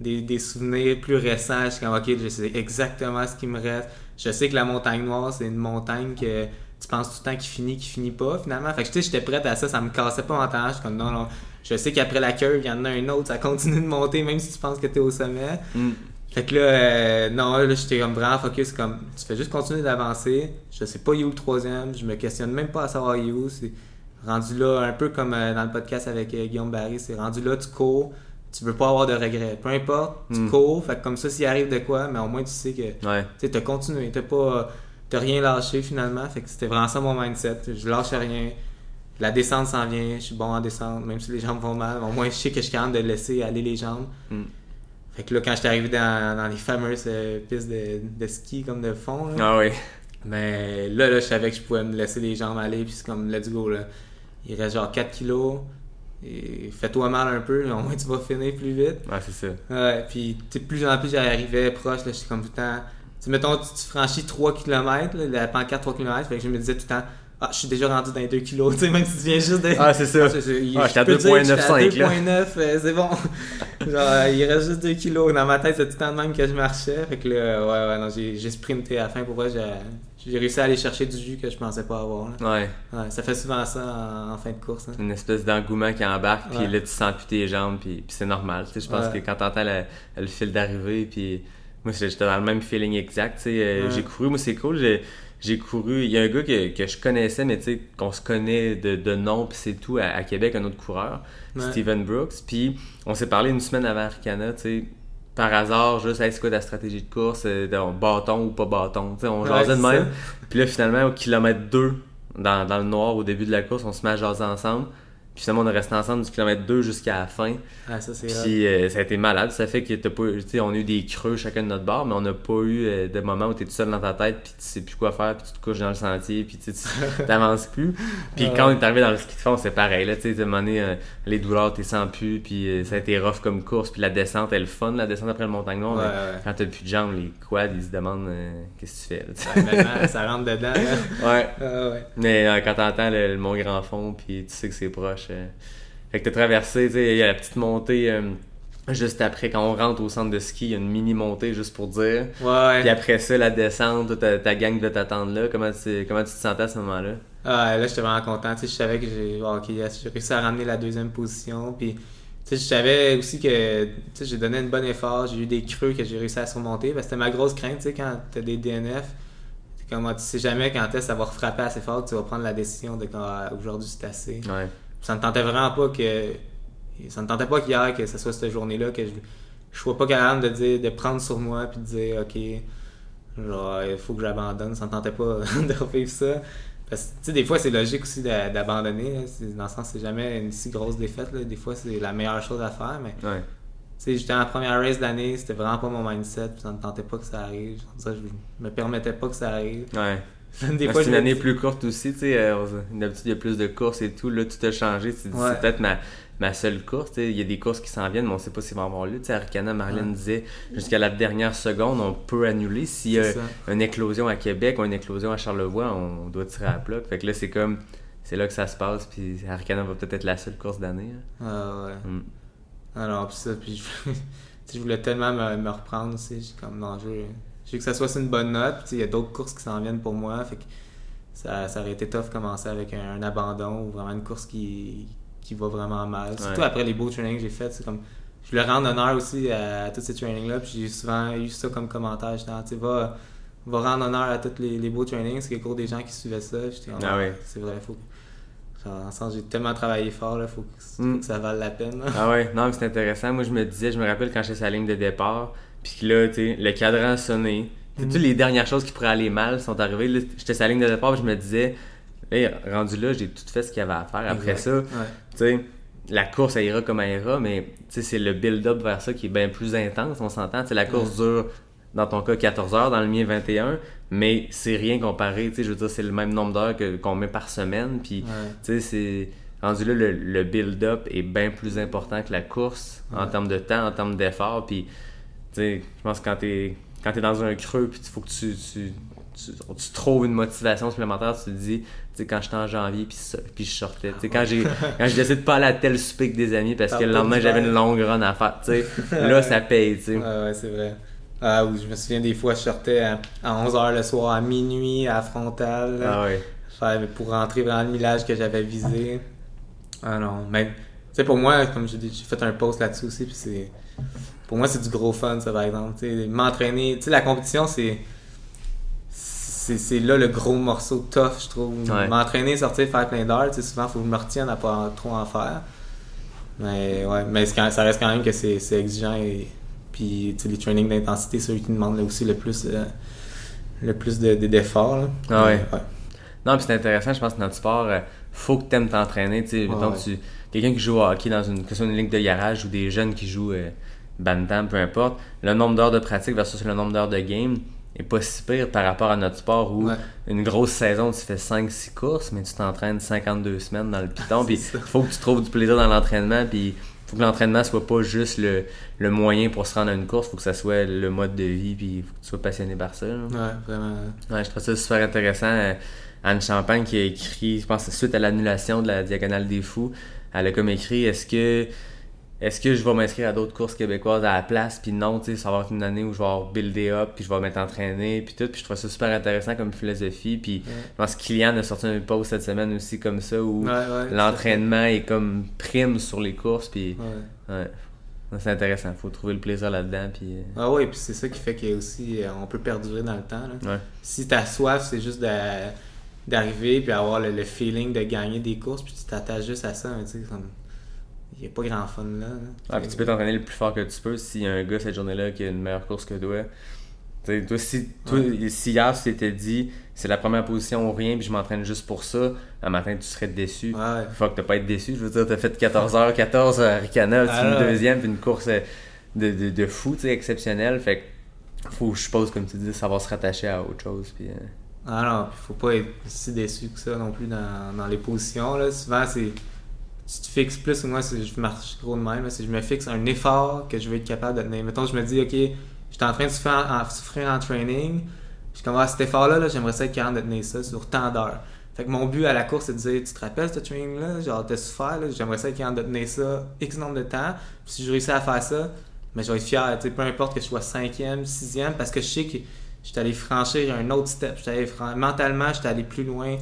des, des souvenirs plus récents. Je suis comme, ok, je sais exactement ce qui me reste. Je sais que la montagne noire, c'est une montagne que tu penses tout le temps qu'il finit, qu'il finit pas, finalement. Fait que, tu sais, j'étais prête à ça, ça me cassait pas en temps. Je suis comme, non, non. Je sais qu'après la curve, il y en a un autre, ça continue de monter, même si tu penses que t'es au sommet. Mm. Fait que là, euh, non, là, j'étais comme vraiment focus, comme, tu fais juste continuer d'avancer. Je sais pas où est le troisième, je me questionne même pas à savoir il est où. C'est rendu là, un peu comme euh, dans le podcast avec euh, Guillaume Barry, c'est rendu là, tu cours, tu veux pas avoir de regrets. Peu importe, tu Mm. cours, fait que comme ça, s'il arrive de quoi, mais au moins tu sais que, tu Ouais. t'as continué, t'as pas, t'as rien lâché finalement. Fait que c'était vraiment ça mon mindset. Je lâche rien. La descente s'en vient, je suis bon en descente, même si les jambes vont mal. Au moins, je sais que je suis capable de laisser aller les jambes. Mm. Fait que là, quand j'étais arrivé dans, dans les fameuses euh, pistes de, de ski comme de fond, là, Ah oui. mais là, là, je savais que je pouvais me laisser les jambes aller, puis c'est comme, let's go, là. Il reste genre 4 kilos, fais-toi mal un peu, au moins tu vas finir plus vite. Ouais, c'est ça. Ouais, puis plus en plus j'arrivais proche, là, j'étais comme tout le temps. Tu sais, mettons, tu, tu franchis 3 km, là, la pancarte 3 km, fait que je me disais tout le temps, ah, je suis déjà rendu dans les 2 kilos, tu sais, même si tu viens juste de. Ah, c'est ça. Je- Ah, je j'étais à que j'étais 2.95, là. 2.9, euh, c'est bon. Genre, euh, il reste juste 2 kilos. Dans ma tête, c'est tout le temps de même que je marchais. Fait que là, ouais, ouais, non, j'ai j'ai sprinté à la fin. Pour vrai, j'ai j'ai réussi à aller chercher du jus que je pensais pas avoir. là. Ouais. Ouais, ça fait souvent ça en, en fin de course. hein. Une espèce d'engouement qui embarque, puis Ouais. là, tu sens plus tes jambes, puis, puis c'est normal. Tu sais, je pense Ouais. que quand t'entends le, le fil d'arrivée, puis moi, j'étais dans le même feeling exact. Tu sais, euh, j'ai couru, moi, c'est cool. J'ai, j'ai couru. Il y a un gars que, que je connaissais, mais tu sais, qu'on se connaît de, de nom, puis c'est tout, à, à Québec, un autre coureur, Ouais. Steven Brooks. Puis on s'est parlé une semaine avant Arcana, tu sais. Par hasard, juste, hey, c'est quoi ta stratégie de course, euh, bâton ou pas bâton. Tu sais, on Ouais, jasait de même. Puis là, finalement, au kilomètre 2, dans, dans le noir, au début de la course, on se met à jaser ensemble. Puis finalement, on est resté ensemble du kilomètre 2 jusqu'à la fin. Ah, ça, c'est. Puis euh, ça a été malade. Ça fait que t'as pas, on a eu des creux chacun de notre bord, mais on n'a pas eu euh, de moments où t'es tout seul dans ta tête, puis tu sais plus quoi faire, puis tu te couches dans le sentier, puis tu t'avances plus. Puis quand on est arrivé dans le ski de fond, c'est pareil. Là, tu sais, moment euh, les douleurs, t'es sens plus, puis euh, ça a été rough comme course, puis la descente, elle est le fun, la descente après le montagne. Ouais, ouais. Quand t'as plus de jambes, les quads, ils se demandent qu'est-ce que tu fais. là, tu sais. Ouais, maintenant, ça rentre dedans. là. ouais. Ah, ouais. Mais quand t'entends le, le Mont Grand Fond, puis tu sais que c'est proche. Euh, Fait que t'as traversé, tu sais, il y a la petite montée euh, juste après, quand on rentre au centre de ski, il y a une mini montée juste pour dire. Ouais, Puis après ça, la descente, ta, ta gang de t'attendre là. Comment tu, comment tu te sentais à ce moment-là? Ah, là, j'étais vraiment content. Tu sais, je savais que j'ai yes, j'ai réussi à ramener la deuxième position. Puis, tu sais, je savais aussi que tu sais, j'ai donné un bon effort. J'ai eu des creux que j'ai réussi à surmonter. Parce que c'était ma grosse crainte, tu sais, quand t'as des DNF. Comme, ah, tu sais jamais quand est-ce ça va refrapper assez fort que tu vas prendre la décision de quand ah, aujourd'hui c'est assez. Ouais. Ça ne tentait vraiment pas que. Ça ne tentait pas qu'hier, que ce soit cette journée-là, que je je sois pas capable de dire de prendre sur moi puis de dire ok genre il faut que j'abandonne ça ne tentait pas de revivre ça parce que tu sais des fois c'est logique aussi d'a- d'abandonner. C'est- dans le sens c'est jamais une si grosse défaite là. des fois c'est la meilleure chose à faire mais Ouais. tu sais j'étais en première race de l'année c'était vraiment pas mon mindset puis ça ne tentait pas que ça arrive que je me permettais pas que ça arrive Ouais. des Ouais, fois c'est une année plus courte aussi, tu sais. euh, D'habitude, il y a plus de courses et tout. Là, tout a changé. Ouais. c'est peut-être ma, ma seule course. Il y a des courses qui s'en viennent, mais on sait pas s'ils vont avoir lieu. Tu sais, Arcana, Marlène disait, jusqu'à la dernière seconde, on peut annuler. S'il y a une éclosion à Québec ou une éclosion à Charlevoix, on doit tirer à la plaque. Fait que là, c'est comme, c'est là que ça se passe. Puis Arcana va peut-être être la seule course d'année. hein. Ah ouais. Mm. Alors, puis ça, puis je, voulais tellement me, me reprendre comme, non, je veux, je veux que ça soit une bonne note. Puis il y a d'autres courses qui s'en viennent pour moi. Fait que ça, ça aurait été tough de commencer avec un, un abandon ou vraiment une course qui, qui va vraiment mal. Surtout après les beaux trainings que j'ai faits. C'est comme, je le rends honneur aussi à, tous ces trainings-là. Puis j'ai souvent eu ça comme commentaire. J'étais, ah, tu va, va rendre honneur à tous les, les beaux trainings. C'est qu'il y a cours des gens qui suivaient ça. J'étais Ah ouais. c'est vrai, faut que. Genre, dans le sens, j'ai tellement travaillé fort, là, faut que, faut Mm. que ça vale la peine. là. Ah ouais, non, mais c'est intéressant. Moi, je me disais, je me rappelle quand j'étais la ligne de départ, puis là, tu sais, le cadran a sonné. Tu sais, Toutes les dernières choses qui pourraient aller mal sont arrivées. Là, J'étais sur la ligne de départ, je me disais, hey, rendu là, j'ai tout fait ce qu'il y avait à faire. Après Exact. ça, Ouais. tu sais, la course, elle ira comme elle ira, mais tu sais, c'est le build-up vers ça qui est bien plus intense, on s'entend. Tu sais, la course dure, dans ton cas, 14 heures, dans le mien, 21, mais c'est rien comparé. Tu sais, je veux dire, c'est le même nombre d'heures que- qu'on met par semaine, puis Ouais. tu sais, c'est. Rendu là, le, le build-up est bien plus important que la course en termes de temps, en termes d'effort. Puis, je pense que quand t'es quand t'es dans un creux, puis il faut que tu, tu, tu, tu trouves une motivation supplémentaire, tu te dis, tu sais, quand j'étais en janvier, puis, puis je sortais. Tu sais, quand j'ai quand j'ai décidé de pas aller à tel souper que des amis parce que le lendemain, j'avais une longue run à faire. Tu sais, là, ça paye, tu sais. Ouais, ouais, c'est vrai. Ah oui, je me souviens des fois, je sortais à, 11h le soir, à minuit, à frontal, Ah ouais. faire- pour rentrer dans le millage que j'avais visé. Ah non, mais, tu sais, pour moi, comme j'ai fait un post là-dessus aussi, puis c'est. Pour moi, c'est du gros fun, ça, par exemple. M'entraîner. Tu sais, la compétition, c'est. C'est là le gros morceau tough, je trouve. Ouais. M'entraîner, sortir, faire plein d'heures, tu sais, souvent, il faut que je me retienne à pas trop en faire. Mais ouais, mais quand- ça reste quand même que c'est exigeant et puis tu sais, les trainings d'intensité, c'est eux qui demandent là aussi le plus euh, le plus de- de- d'efforts. là. Ah ouais. Non, puis c'est intéressant, je pense que dans le sport, euh, faut que tu aimes t'entraîner. Tu sais, mettons, ouais. tu, quelqu'un qui joue au hockey dans une, que ce soit une ligue de garage ou des jeunes qui jouent euh, bantam, peu importe, le nombre d'heures de pratique versus le nombre d'heures de game est pas si pire par rapport à notre sport où Ouais. une grosse saison, tu fais 5-6 courses, mais tu t'entraînes 52 semaines dans le piton. puis ça. faut que tu trouves du plaisir dans l'entraînement. Puis faut que l'entraînement soit pas juste le, le moyen pour se rendre à une course, faut que ça soit le mode de vie. Puis faut que tu sois passionné par ça. là. Ouais, vraiment. Ouais, je trouve ça super intéressant. Euh, Anne Champagne qui a écrit, je pense, suite à l'annulation de la Diagonale des Fous, elle a comme écrit Est-ce que est-ce que je vais m'inscrire à d'autres courses québécoises à la place? Puis non, tu sais, ça va être une année où je vais avoir buildé up, puis je vais m'être entraîné, puis tout. Puis je trouve ça super intéressant comme philosophie. Puis je pense que Kylian a sorti un post cette semaine aussi comme ça où Ouais, ouais, l'entraînement est comme prime sur les courses. Puis. C'est intéressant, faut trouver le plaisir là-dedans. Puis euh, Ah ouais, puis c'est ça qui fait qu'on aussi euh, on peut perdurer dans le temps. là. Si ta soif, c'est juste d'a- d'arriver puis avoir le, le feeling de gagner des courses, puis tu t'attaches juste à ça, tu sais, comme. Il n'y a pas grand fun là. Ah, puis tu peux t'entraîner le plus fort que tu peux s'il y a un gars cette journée-là qui a une meilleure course que toi. Toi, si, toi, si hier tu t'étais dit c'est la première position ou rien, puis je m'entraîne juste pour ça, un matin tu serais déçu. Ouais. Faut que t'as pas être déçu. Je veux dire, t'as fait 14h, 14 à Ricana, tu Ah, finis ouais. deuxième, puis une course euh, de, de, de fou, tu sais, exceptionnelle. Fait que faut, je suppose, comme tu dis, savoir se rattacher à autre chose. Puis, euh, Ah non, faut pas être si déçu que ça non plus dans, dans les positions. Là. Souvent, c'est. Tu te fixes plus, ou moi, je marche gros de même. que je me fixe un effort que je vais être capable de tenir. Mettons, je me dis, OK, je suis en train de souffrir en, training. Je commence cet effort-là, là, j'aimerais ça être capable de tenir ça sur tant d'heures. Fait que mon but à la course, c'est de dire, tu te rappelles ce training-là? Genre, t'as souffert? J'aimerais ça qu'il en donné ça X nombre de temps. Puis si je réussis à faire ça, mais je vais être fier, tu sais, peu importe que je sois cinquième, sixième, parce que je sais que je suis allé franchir un autre step. J'étais fran- Mentalement, j'étais allé plus loin.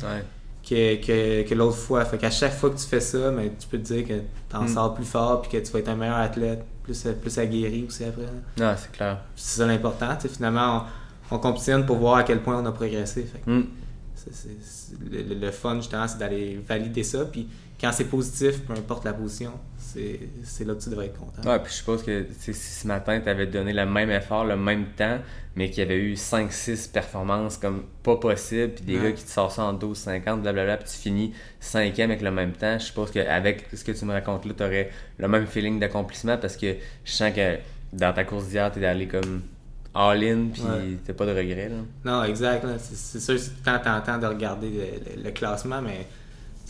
Que, que, que l'autre fois. Fait qu'à chaque fois que tu fais ça, mais tu peux te dire que t'en Mm. sors plus fort puis que tu vas être un meilleur athlète, plus, plus aguerri aussi après. Non, c'est clair. C'est ça l'important. tu Finalement, on, on compétitionne pour voir à quel point on a progressé. Fait que Mm. le, le- le fun, justement, c'est d'aller valider ça. Puis quand c'est positif, peu importe la position, c'est là que tu devrais être content. Ouais, puis je suppose que tu si ce matin, tu avais donné le même effort, le même temps, mais qu'il y avait eu 5-6 performances comme pas possible, puis des Ouais. gars qui te sortent ça en 12-50, blablabla, puis tu finis cinquième avec le même temps, je suppose qu'avec ce que tu me racontes là, tu aurais le même feeling d'accomplissement parce que je sens que dans ta course d'hier, tu es allé comme all-in, puis Ouais. t'as pas de regrets. Là. Non, exact. C'est sûr, c'est quand t'entends de regarder le, le- le classement, mais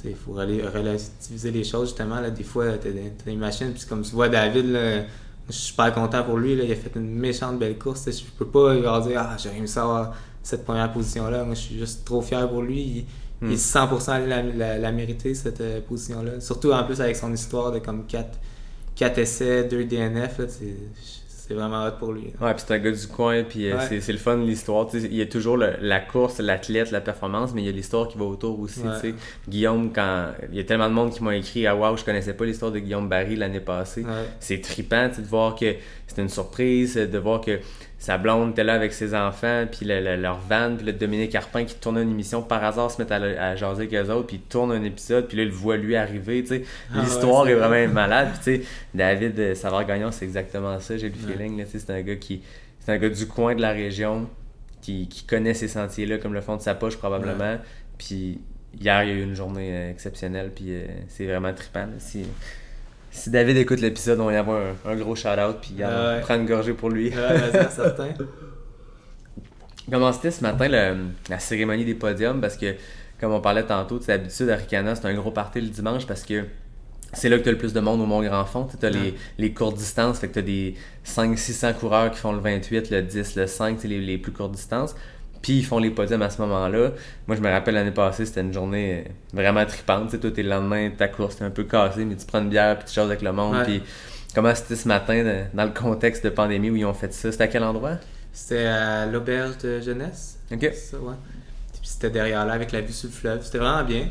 il faut rela- relativiser les choses, justement. Là, des fois, t'as des, t'as des machines, puis comme tu vois David, là, je suis super content pour lui. Là, il a fait une méchante belle course. tu Je peux pas dire Ah, j'ai réussi à avoir cette première position-là. Moi, je suis juste trop fier pour lui. Il, Hmm. il est 100% allé la, la, la mériter, cette euh, position-là. Surtout en plus avec son histoire de comme 4, 4 essais, 2 DNF. là, C'est vraiment hot pour lui. Ouais, puis c'est un gars du coin, puis euh, Ouais. c'est- c'est le fun de l'histoire. Il y a toujours le- la course, l'athlète, la performance, mais il y a l'histoire qui va autour aussi. Ouais. Guillaume, quand il y a tellement de monde qui m'a écrit Ah, waouh, je connaissais pas l'histoire de Guillaume Barry l'année passée. Ouais. C'est trippant de voir que c'était une surprise, de voir que sa blonde était là avec ses enfants, puis le- le- leur van, puis le Dominique Carpin qui tournait une émission par hasard se met à, à jaser avec eux autres, puis il tourne un épisode, puis là, il le voit lui arriver. tu sais. Ah L'histoire est vrai. vraiment malade. Puis, tu sais, David euh, Savard-Gagnon, c'est exactement ça, j'ai le feeling. tu sais, C'est un gars qui c'est un gars du coin de la région qui, qui connaît ces sentiers-là comme le fond de sa poche probablement. Puis hier, il y a eu une journée euh, exceptionnelle, puis euh, c'est vraiment trippant. là. Si, si David écoute l'épisode, on va y avoir un, un gros shout-out, puis on prend une gorgée pour lui. Ouais, certain. Comment c'était ce matin le- la cérémonie des podiums? Parce que, comme on parlait tantôt, d'habitude à Ricana, c'est un gros party le dimanche parce que c'est là que tu as le plus de monde au Mont Grand Fond. Tu as les, Ouais. les courtes distances, fait que tu as des 500-600 coureurs qui font le 28, le 10, le 5, tu sais, les, les plus courtes distances. Puis ils font les podiums à ce moment-là. Moi, je me rappelle l'année passée, c'était une journée vraiment trippante. Tu sais, toi, t'es le lendemain de ta course, t'es un peu cassé, mais tu prends une bière puis tu choses avec le monde. Ouais. Puis comment c'était ce matin dans le contexte de pandémie où ils ont fait ça? C'était à quel endroit? C'était à l'auberge de jeunesse. Ok. C'est ça, ouais. Puis c'était derrière là avec la vue sur le fleuve. C'était vraiment bien.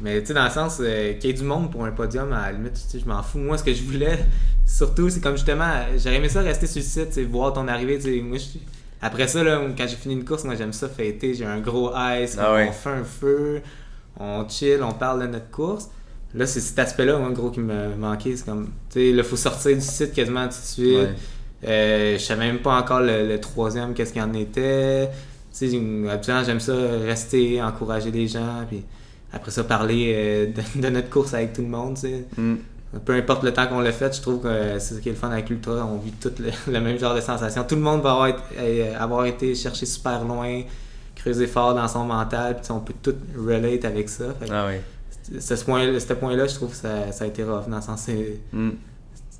Mais tu sais, dans le sens euh, qu'il y ait du monde pour un podium, à la limite, tu sais, je m'en fous. Moi, ce que je voulais, surtout, c'est comme justement, j'aurais aimé ça rester sur le site, voir ton arrivée. Moi, je- Après ça, là, quand j'ai fini une course, moi, j'aime ça fêter. J'ai un gros ice, Ah on ouais. fait un feu, on chill, on parle de notre course. Là, c'est cet aspect-là, moi, gros, qui me manquait. C'est comme, tu sais, là, faut sortir du site quasiment tout de suite. Ouais. Euh, je savais même pas encore le, le troisième, qu'est-ce qu'il en était. Tu sais, j'aime ça rester, encourager les gens, puis après ça, parler euh, de, de notre course avec tout le monde, tu sais. Mm. Peu importe le temps qu'on l'a fait, je trouve que c'est ça qui est le fun avec l'ultra. On vit tout le, le même genre de sensation. Tout le monde va avoir, été- euh, avoir été chercher super loin, creuser fort dans son mental, puis on peut tout relate avec ça. Ah oui. ce ce point, ce point-là, je trouve que ça, ça a été rough, dans le sens c'est Mm.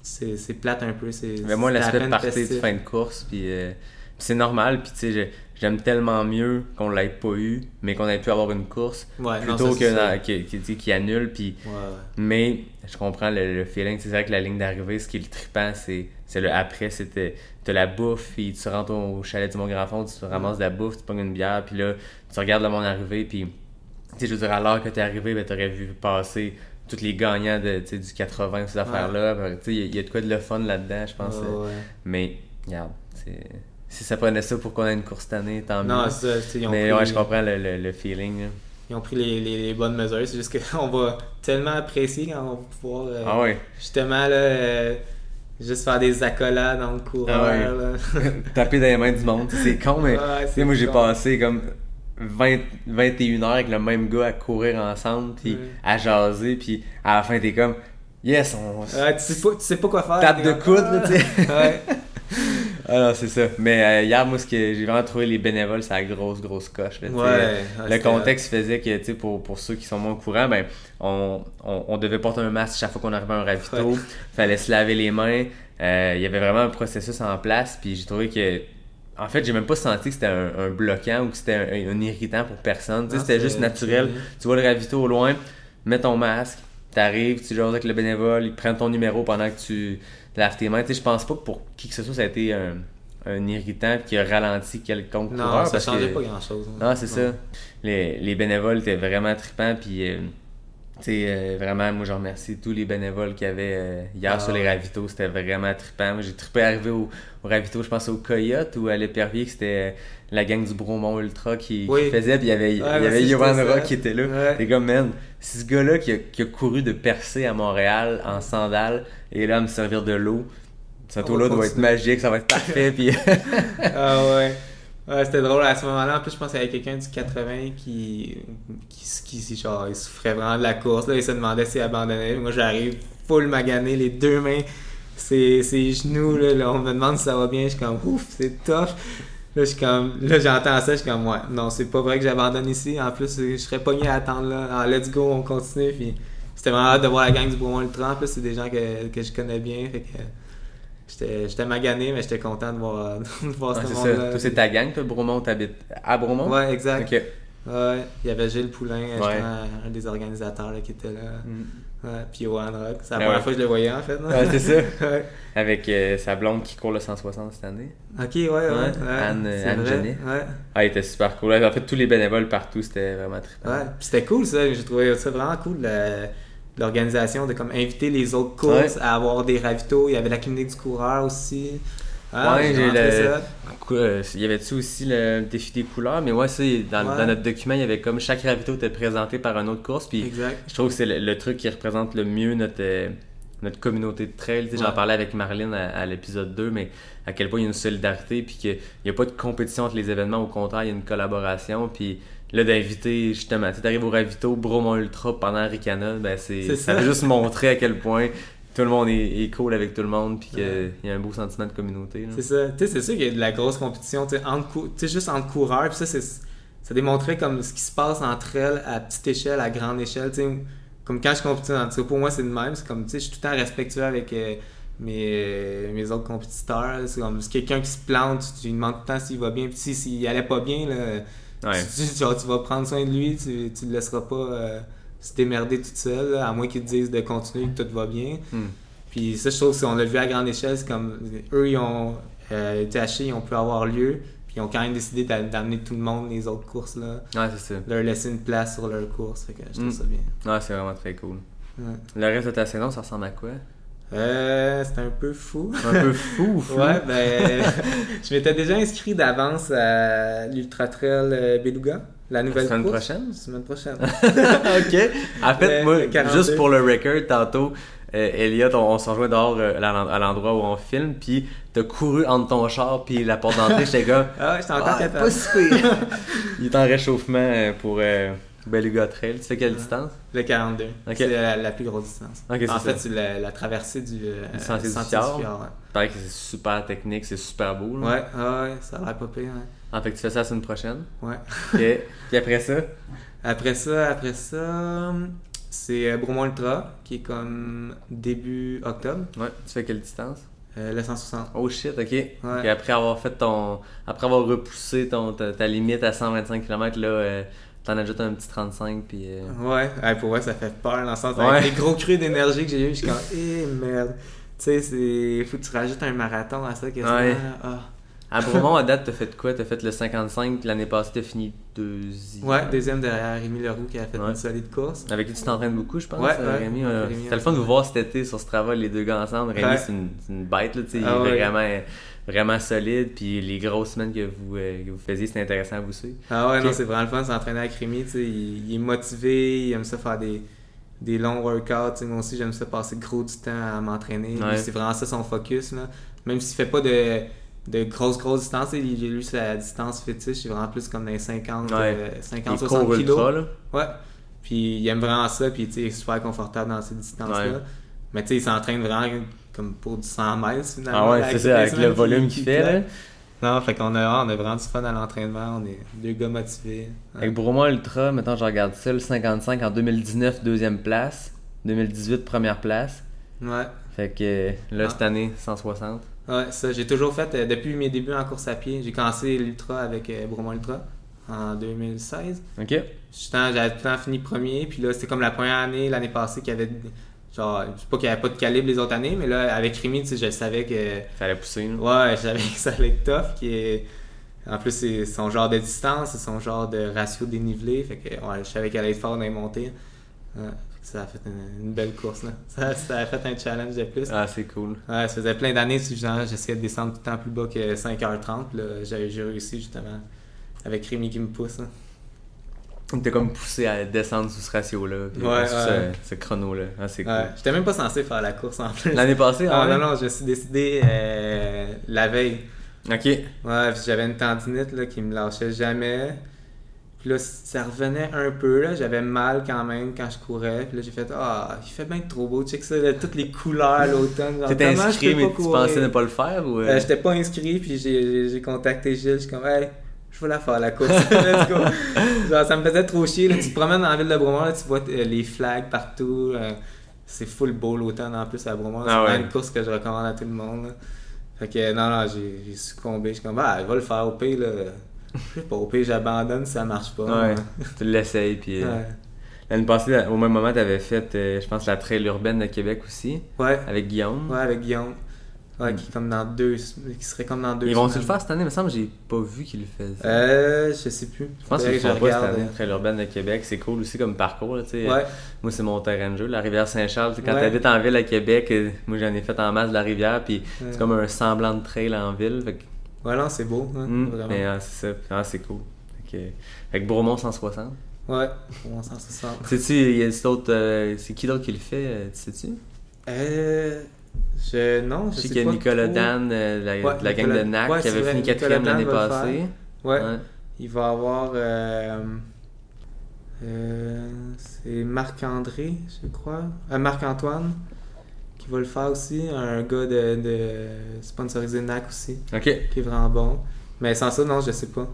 c'est plate un peu. c'est- Mais moi, l'aspect partie de fin de course, puis euh, c'est normal, puis tu sais, j'aime tellement mieux qu'on l'ait pas eu, mais qu'on ait pu avoir une course, Ouais, plutôt ça, c'est que ça. dans- qui, qui, tu sais, qui annule, puis Ouais, mais je comprends le, le feeling, c'est vrai que la ligne d'arrivée, ce qui est le trippant, c'est le après, c'était t'as la bouffe, puis tu rentres au chalet du Mont-Grand-Fond, tu ramasses de la bouffe, tu pognes une bière, puis là, tu regardes le monde arriver, puis tu sais, je veux dire, à l'heure que t'es arrivé, ben, t'aurais vu passer tous les gagnants de, du 80, ces affaires-là, Ben, tu sais, il y a- il y, a de quoi de le fun là-dedans, je pense. Ouais. mais, regarde, c'est- si ça prenait ça pour qu'on ait une course cette année, tant Non, mieux. c'est ça, ils ont Mais pris, ouais, je comprends le, le, le feeling. là. Ils ont pris les, les- les bonnes mesures. C'est juste qu'on va tellement apprécier quand on va pouvoir euh, Ah ouais. justement là, euh, juste faire des accolades dans le coureur. Ah ouais. Taper dans les mains du monde. C'est con, mais Ouais, tu sais, c'est moi j'ai passé comme 20, 21 heures avec le même gars à courir ensemble, puis à jaser, puis à la fin t'es comme Yes, on. Tu, sais pas, tu sais pas quoi faire. Tape de coude, là, tu sais. ah. Alors c'est ça. Mais euh, hier, moi, ce que j'ai vraiment trouvé les bénévoles, c'est la grosse, grosse coche. Là, tu sais. Ouais, ouais, le contexte faisait que, tu pour, pour ceux qui sont moins au courant, ben, on, on, on devait porter un masque chaque fois qu'on arrivait à un ravito. Ouais. Fallait se laver les mains. Euh, il y avait vraiment un processus en place. Puis j'ai trouvé que, en fait, j'ai même pas senti que c'était un, un bloquant ou que c'était un, un irritant pour personne. Non, c'était juste naturel. Tu vois le ravito au loin, mets ton masque, t'arrives, tu jases avec le bénévole, ils prennent ton numéro pendant que tu laves tes mains. Tu sais, je pense pas que pour qui que ce soit, ça a été un, un irritant qui a ralenti quelconque Non, coureur. ça parce changeait que- pas grand chose. non, c'est ça. Les, les bénévoles étaient vraiment trippants. Puis, euh, tu sais, euh, vraiment, moi, je remercie tous les bénévoles qu'il y avait euh, hier Ah sur les ouais. ravitaux. C'était vraiment trippant. Moi, j'ai trippé arrivé au, au ravito, je pense au Coyote ou à l'Épervier, que c'était la gang du Bromont Ultra qui, faisait. Puis, il y avait, il y Ouais, avait j'étais Rock qui était là. Ouais. Les gars, man, c'est ce gars-là qui a, qui a couru de percer à Montréal en sandales et là, à me servir de l'eau. Cette eau-là doit être magique, ça va être parfait. puis, Ah ouais. Ouais, c'était drôle à ce moment-là. En plus, je pense qu'il y avait quelqu'un du 80 qui, qui, qui, qui- genre, il souffrait vraiment de la course. Là, il se demandait s'il abandonnait. Moi, j'arrive full magané, les deux mains, ses, ses genoux. Là, là, on me demande si ça va bien. Je suis comme, ouf, c'est tough. Là, je suis comme, là, j'entends ça. Je suis comme, ouais, non, c'est pas vrai que j'abandonne ici. En plus, je serais pogné à attendre là. Ah, let's go, on continue. Puis, c'était vraiment hâte de voir la gang du Bromont Ultra. En plus, c'est des gens que, que je connais bien. Fait que, J'étais j'étais magané, mais j'étais content de voir, de voir Ouais, ce monde-là. ça. Toi, c'est ta gang, toi, Bromont, t'habites à Bromont? Ouais, exact. Ok. Ouais, il y avait Gilles Poulain, Ouais. un des organisateurs là, qui était là. Mm. Ouais, puis Johan Rock. C'est la Ah première ouais. fois que je le voyais en fait. non? Ouais, c'est ça. ouais. Avec euh, sa blonde qui court le 160 cette année. Ok, ouais, ouais. Anne- Anne. Genet. Ouais. Ah, il était super cool. En fait, tous les bénévoles partout, c'était vraiment trippant. Ouais, c'était cool ça, j'ai trouvé ça vraiment cool l'organisation de comme inviter les autres courses à avoir des ravitaux, il y avait la clinique du coureur aussi. Ah, Ouais, j'ai le-. Quoi, euh, il y avait-tu aussi le défi des couleurs? Mais ouais, ça, dans, Ouais. dans notre document, il y avait comme chaque ravito était présenté par une autre course. Puis Exact. je trouve que c'est le, le truc qui représente le mieux notre, euh, notre communauté de trail. J'en parlais avec Marlène à, à l'épisode 2, mais à quel point il y a une solidarité, puis qu'il n'y a pas de compétition entre les événements. Au contraire, il y a une collaboration. Puis là, d'inviter, justement, tu arrives au ravito, Bromont Ultra pendant Ricana, ben c'est, C'est ça ça. veut juste montrer à quel point tout le monde est, est cool avec tout le monde, puis qu'il y a un beau sentiment de communauté. C'est ça. Tu sais, c'est sûr qu'il y a de la grosse compétition, tu sais, tu juste entre coureurs. Puis ça, c'est, ça démontrait comme ce qui se passe entre elles à petite échelle, à grande échelle. Tu sais, comme quand je compétis dans le tir, pour moi, c'est le même. C'est comme, tu sais, je suis tout le temps respectueux avec euh, mes, mes autres compétiteurs. C'est comme, si quelqu'un qui se plante, tu lui demandes tout le temps s'il va bien. Puis si- s'il allait pas bien, là, Ouais. tu, tu- genre, tu vas prendre soin de lui, tu, tu le laisseras pas euh, se démerder toute seule, là, à moins qu'ils te disent de continuer que tout va bien. Hmm. Puis ça, je trouve que on l'a vu à grande échelle, c'est comme eux, ils ont euh, THC, ils ont pu avoir lieu, puis ils ont quand même décidé d'a- d'amener tout le monde les autres courses là, Ouais, c'est ça. leur laisser une place sur leur course, fait que je trouve Mm. ça bien. Ouais, c'est vraiment très cool. Ouais. Le reste de ta saison, ça ressemble à quoi? Euh, c'était un peu fou. Un peu fou, fou. ouais, ben, je m'étais déjà inscrit d'avance à l'Ultra Trail euh, Beluga, la nouvelle semaine course. prochaine? Semaine prochaine. ok. En fait, moi, le 42. juste pour le record, tantôt, euh, Elliot, on, on s'en jouait dehors euh, à l'en- à l'endroit où on filme, puis t'as couru entre ton char puis la porte d'entrée, j'étais comme... Ah ouais, j'étais encore Ah, pas si pire. Il est en réchauffement euh, pour euh, Beluga Trail. Tu fais quelle distance? Le 42. Ok. C'est la, la plus grosse distance. En ça. fait, c'est la, la traversée du, euh, Du sentier du sentier fjord. ouais. Pareil que c'est super technique, c'est super beau. Là. Ouais, ouais, ça a l'air pas pire. hein. En fait, tu fais ça la semaine prochaine? Ouais. Ok. puis après ça, Après ça, après ça, c'est euh, Bromont Ultra, qui est comme début octobre, ouais, tu fais quelle distance? euh, le 160. Oh shit, ok. Puis après avoir fait ton. Après avoir repoussé ton, ta, ta limite à 125 km, là, euh, t'en ajoutes un petit 35, puis. euh, Ouais, ouais, pour moi, ça fait peur dans le sens Ouais. avec les gros crus d'énergie que j'ai eu, je suis comme, eh merde. Tu sais, c'est. Faut que tu rajoutes un marathon à ça quasiment. Ouais. Ah. À Bromont, à date, t'as fait quoi? T'as fait le 55, l'année passée, t'as fini deuxième. Ouais, deuxième derrière Rémi Leroux qui a fait Ouais. une solide course. Avec qui tu t'entraînes beaucoup, je pense, Ouais, euh. Rémi? euh, C'était le fun de vous voir cet été sur Strava, les deux gars ensemble. Rémi, c'est une, bête, là, tu sais, Ah vraiment, vraiment solide. Puis les grosses semaines que vous, euh, que vous faisiez, c'était intéressant à vous suivre. Ah ouais, non, c'est vraiment le fun de s'entraîner avec Rémi. Il, il est motivé, il aime ça faire des, des longs workouts. Moi aussi, j'aime ça passer gros du temps à m'entraîner. Ouais. C'est vraiment ça son focus. Là. Même s'il fait pas de, de grosses, grosses distances, sais, il- lui, sa distance fétiche, c'est vraiment plus comme dans les 50, Ouais. euh, Il 50 court 60 kilos. Ouais. Puis il aime vraiment ça, puis il est super confortable dans ces distances-là. Ouais. Mais tu sais, il s'entraîne vraiment comme pour du 100 mètres finalement. Ah ouais, c'est ça, avec le volume qu'il fait, là. Non, fait qu'on a, on a vraiment du fun à l'entraînement, on est deux gars motivés. Ouais. Avec Bromont Ultra, maintenant je regarde ça, le 55 en 2019, deuxième place. 2018, première place. Ouais. Fait que là, Ah. cette année, 160. Ouais, ça, j'ai toujours fait, euh, depuis mes débuts en course à pied, j'ai commencé l'Ultra avec euh, Bromont Ultra en 2016. Ok. J'avais tout le temps fini premier, puis là, c'était comme la première année, l'année passée, qu'il y avait, genre, je sais pas qu'il n'y avait pas de calibre les autres années, mais là, avec Rémi, tu sais, je savais que, Ça allait pousser. là. ouais, je savais que ça allait être tough, qui est, en plus, c'est son genre de distance, c'est son genre de ratio dénivelé, fait que, ouais, je savais qu'elle allait être fort dans les montées. Ouais, ça a fait une, une belle course, là. Ça, ça a fait un challenge de plus. Ah, c'est cool. Ouais, ça faisait plein d'années, j'essayais de descendre tout le temps plus bas que 5h30. Là, j'ai, réussi justement avec Rémi qui me pousse. hein. T'es comme poussé à descendre sous ce ratio-là. puis Ouais, sous ouais. Ce, ce chrono-là. Ah, c'est cool. Ouais, j'étais même pas censé faire la course en plus. L'année passée, Ah, ouais? non, non, je me suis décidé euh, la veille. Ok. Ouais, j'avais une tendinite là, qui me lâchait jamais. Puis là, ça revenait un peu, là. J'avais mal quand même quand je courais. Puis là, j'ai fait Ah, il fait bien trop beau. Check ça, là, toutes les couleurs l'automne. T'étais je inscrit, peux mais tu pensais ne pas le faire ou. euh? Euh, J'étais pas inscrit, puis j'ai- contacté Gilles. Je suis comme, hey, je veux la faire la course. Let's go. Genre, ça me faisait trop chier. Là. Tu te promènes dans la ville de Bromont, là, tu vois euh, les flags partout. euh, c'est full beau l'automne en plus à Bromont. C'est Ah ouais. vraiment une course que je recommande à tout le monde. là. Fait que non, non, j'ai succombé. Je suis comme, ah, va le faire au pire. Là. Je sais pas, au pire, j'abandonne si ça marche pas. Ouais. tu l'essayes, puis. euh, Ouais. L'année passée, au même moment, t'avais fait, euh, je pense, la trail urbaine de Québec aussi, Ouais. avec Guillaume. Ouais, avec Guillaume. Ouais, qui, comme dans deux, qui serait comme dans deux Ils vont-tu le faire cette année? Il me semble que j'ai pas vu qu'ils le faisaient. Euh, je sais plus. je pense qu'ils que le font pas cette année, trail urbaine de Québec. C'est cool aussi comme parcours, là, tu sais. Ouais. Moi, c'est mon terrain de jeu, la rivière Saint-Charles. Tu Quand Ouais. t'habites en ville à Québec, euh, moi, j'en ai fait en masse de la rivière, puis c'est comme un semblant de trail en ville. Fait que, Non, c'est beau. hein, vraiment. mais ah, c'est ça. Ah, c'est cool. Fait que Bromont 160. Ouais, c'est ça. Sais-tu, il y a d'autres. euh, c'est qui d'autre qui le fait, euh, tu sais-tu? Euh. Je. Non, Je je sais sais qu'il y a Nicolas trop. Dan, euh, la, Ouais, de la gang Nicolas- de NAC, ouais, qui avait vrai, fini quatrième l'année passée. Ouais. Ouais. Il va avoir. Euh, euh, c'est Marc-André, je crois. Euh, Marc-Antoine, qui va le faire aussi. Un gars de, de sponsorisé NAC aussi, Ok. qui est vraiment bon. Mais sans ça, non, je sais pas.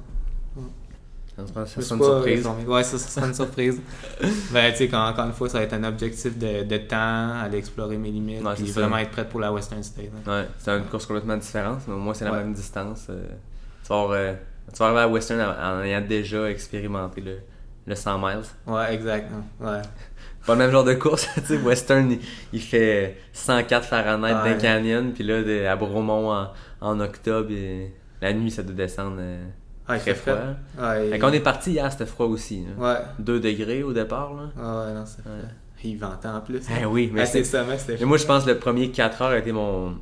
Ça ça sera une surprise. Ouais, ça, ça sera une surprise. ben, tu sais, quand- encore une fois, ça va être un objectif de, de temps, aller explorer mes limites, Ouais, puis vraiment être prêt pour la Western State. hein. Ouais, c'est une course complètement différente, mais au moins c'est la Ouais. même distance. euh, tu, vas avoir, euh, tu vas arriver à Western en, en ayant déjà expérimenté le, le 100 miles. Ouais, exact. Ouais. Pas le même genre de course, tu sais, Western il, il fait 104 Fahrenheit Ouais. d'un canyon, puis là de- à Bromont en, en octobre, et la nuit ça doit descendre euh, Ah, très fait froid. Ouais, Fait qu'on est parti hier, c'était froid aussi. là. Ouais. 2 degrés au départ. Là. Ah ouais, non, c'est Ouais. frais. Il ventait en plus. Eh oui, mais Ah, c'est ça, mais moi, je pense que le premier 4 heures a été mon.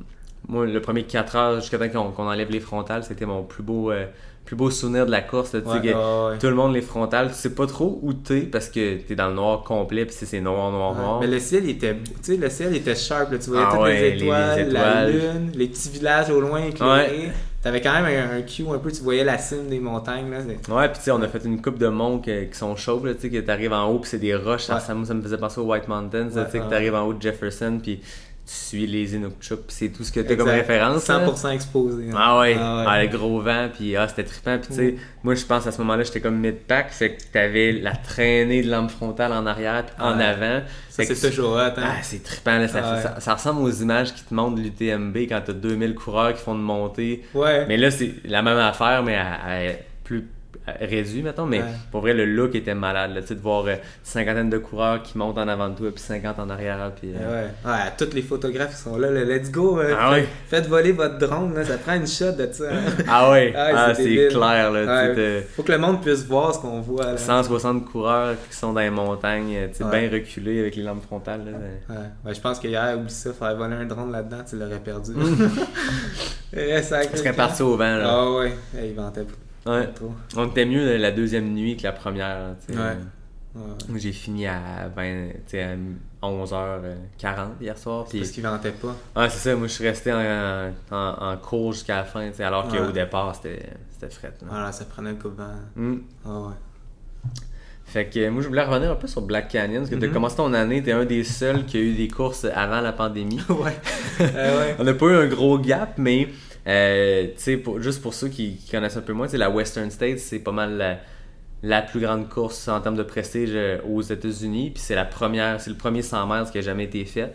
Moi, le premier 4 heures, jusqu'à temps qu'on qu'on enlève les frontales, c'était mon plus beau, euh, plus beau souvenir de la course. là, tu sais, Ouais, que ouais, ouais. Tout le monde les frontales, tu sais pas trop où t'es parce que t'es dans le noir complet, puis c'est- noir, noir, Ouais, noir. Mais le ciel, était, tu sais, le ciel était sharp. Là. Tu voyais Ah toutes les, les- étoiles, les la étoiles. lune, les petits villages au loin éclairés. T'avais quand même un, un cue un peu, tu voyais la cime des montagnes. Là. Ouais, puis tu sais, on a fait une coupe de monts que- qui sont chauves, tu sais, que t'arrives en haut, puis c'est des roches. Ça, ça, me faisait penser aux White Mountains, tu sais, que t'arrives en haut de Jefferson, puis tu suis les Inukchuk, puis c'est tout ce que t'as comme référence. là. 100% exposé. hein. Ah ouais, Ah ouais. Ah, le gros vent, puis ah, c'était trippant. Puis tu sais, moi je pense à ce moment-là, j'étais comme mid-pack, fait que t'avais la traînée de lampe frontale en arrière, puis en Ouais. avant. C'est tu- toujours hot. Hein? Ah, c'est trippant, là, ça, Ah ouais. ça, ça ressemble aux images qui te montrent de l'UTMB quand t'as 2000 coureurs qui font une montée. ouais. Mais là, c'est la même affaire, mais à, à plus réduit, mettons. Mais Ouais. pour vrai, le look était malade, là, de voir euh, cinquantaine de coureurs qui montent en avant de toi, puis 50 en arrière, puis... Euh, ouais. Ouais, tous les photographes qui sont là, le let's go. euh, Ah faites, ouais. faites voler votre drone, là, ça prend une shot de ça. hein. Ah ouais, Ah, c'est clair, là, Faut que le monde puisse voir ce qu'on voit. Là. 160 coureurs qui sont dans les montagnes, euh, bien reculés avec les lampes frontales. Là. Je pense qu'hier, oublie ça, faire voler un drone là-dedans, tu l'aurais perdu. Tu serais parti au vent. Là. Ah ouais, il ventait pas Ouais. trop. On était mieux la deuxième nuit que la première. là, tu sais. Ouais. Ouais. Moi, j'ai fini à, 20, tu sais, à 11h40 hier soir. Puis... Parce qu'il ventait pas. Ouais, c'est ça. Moi, je suis resté en, en, en cours jusqu'à la fin, tu sais, alors qu'au départ, c'était c'était fret. là. Voilà, ça prenait le coup de vent. Mm. Ah ouais. Fait que moi, je voulais revenir un peu sur Black Canyon, parce que tu as Mhm. commencé ton année, tu es un des seuls qui a eu des courses avant la pandémie. ouais. Euh, ouais. On n'a pas eu un gros gap, mais euh, tu sais, pour- juste pour ceux qui, qui connaissent un peu moins, la Western States, c'est pas mal la, la plus grande course en termes de prestige euh, aux États-Unis. Puis c'est la première, c'est le premier 100 miles qui a jamais été fait.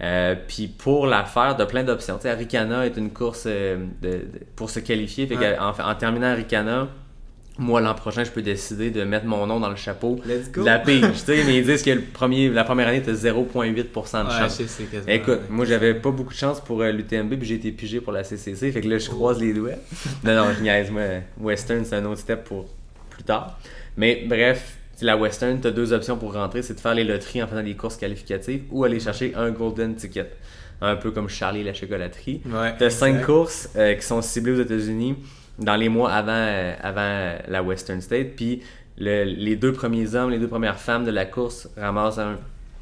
Euh, puis pour la faire, de plein d'options. Tu sais, Arikana est une course euh, de- de- pour se qualifier. Fait Ouais. qu'en en, en terminant Arikana, moi l'an prochain, je peux décider de mettre mon nom dans le chapeau Let's go. la pige. tu sais, mais ils disent que le premier, la première année, t'as 0,8% de Ouais, chance. je sais. Écoute, moi j'avais pas beaucoup de chance pour euh, l'UTMB puis j'ai été pigé pour la CCC, fait que là je croise les doigts. non, non, je niaise, moi. Western c'est un autre step pour plus tard. Mais bref, la Western, t'as deux options pour rentrer, c'est de faire les loteries en faisant des courses qualificatives ou aller chercher un golden ticket. Un peu comme Charlie la chocolaterie. Ouais, T'as cinq courses euh, qui sont ciblées aux États-Unis dans les mois avant, euh, avant la Western State. Puis le- les deux premiers hommes, les deux premières femmes de la course ramassent un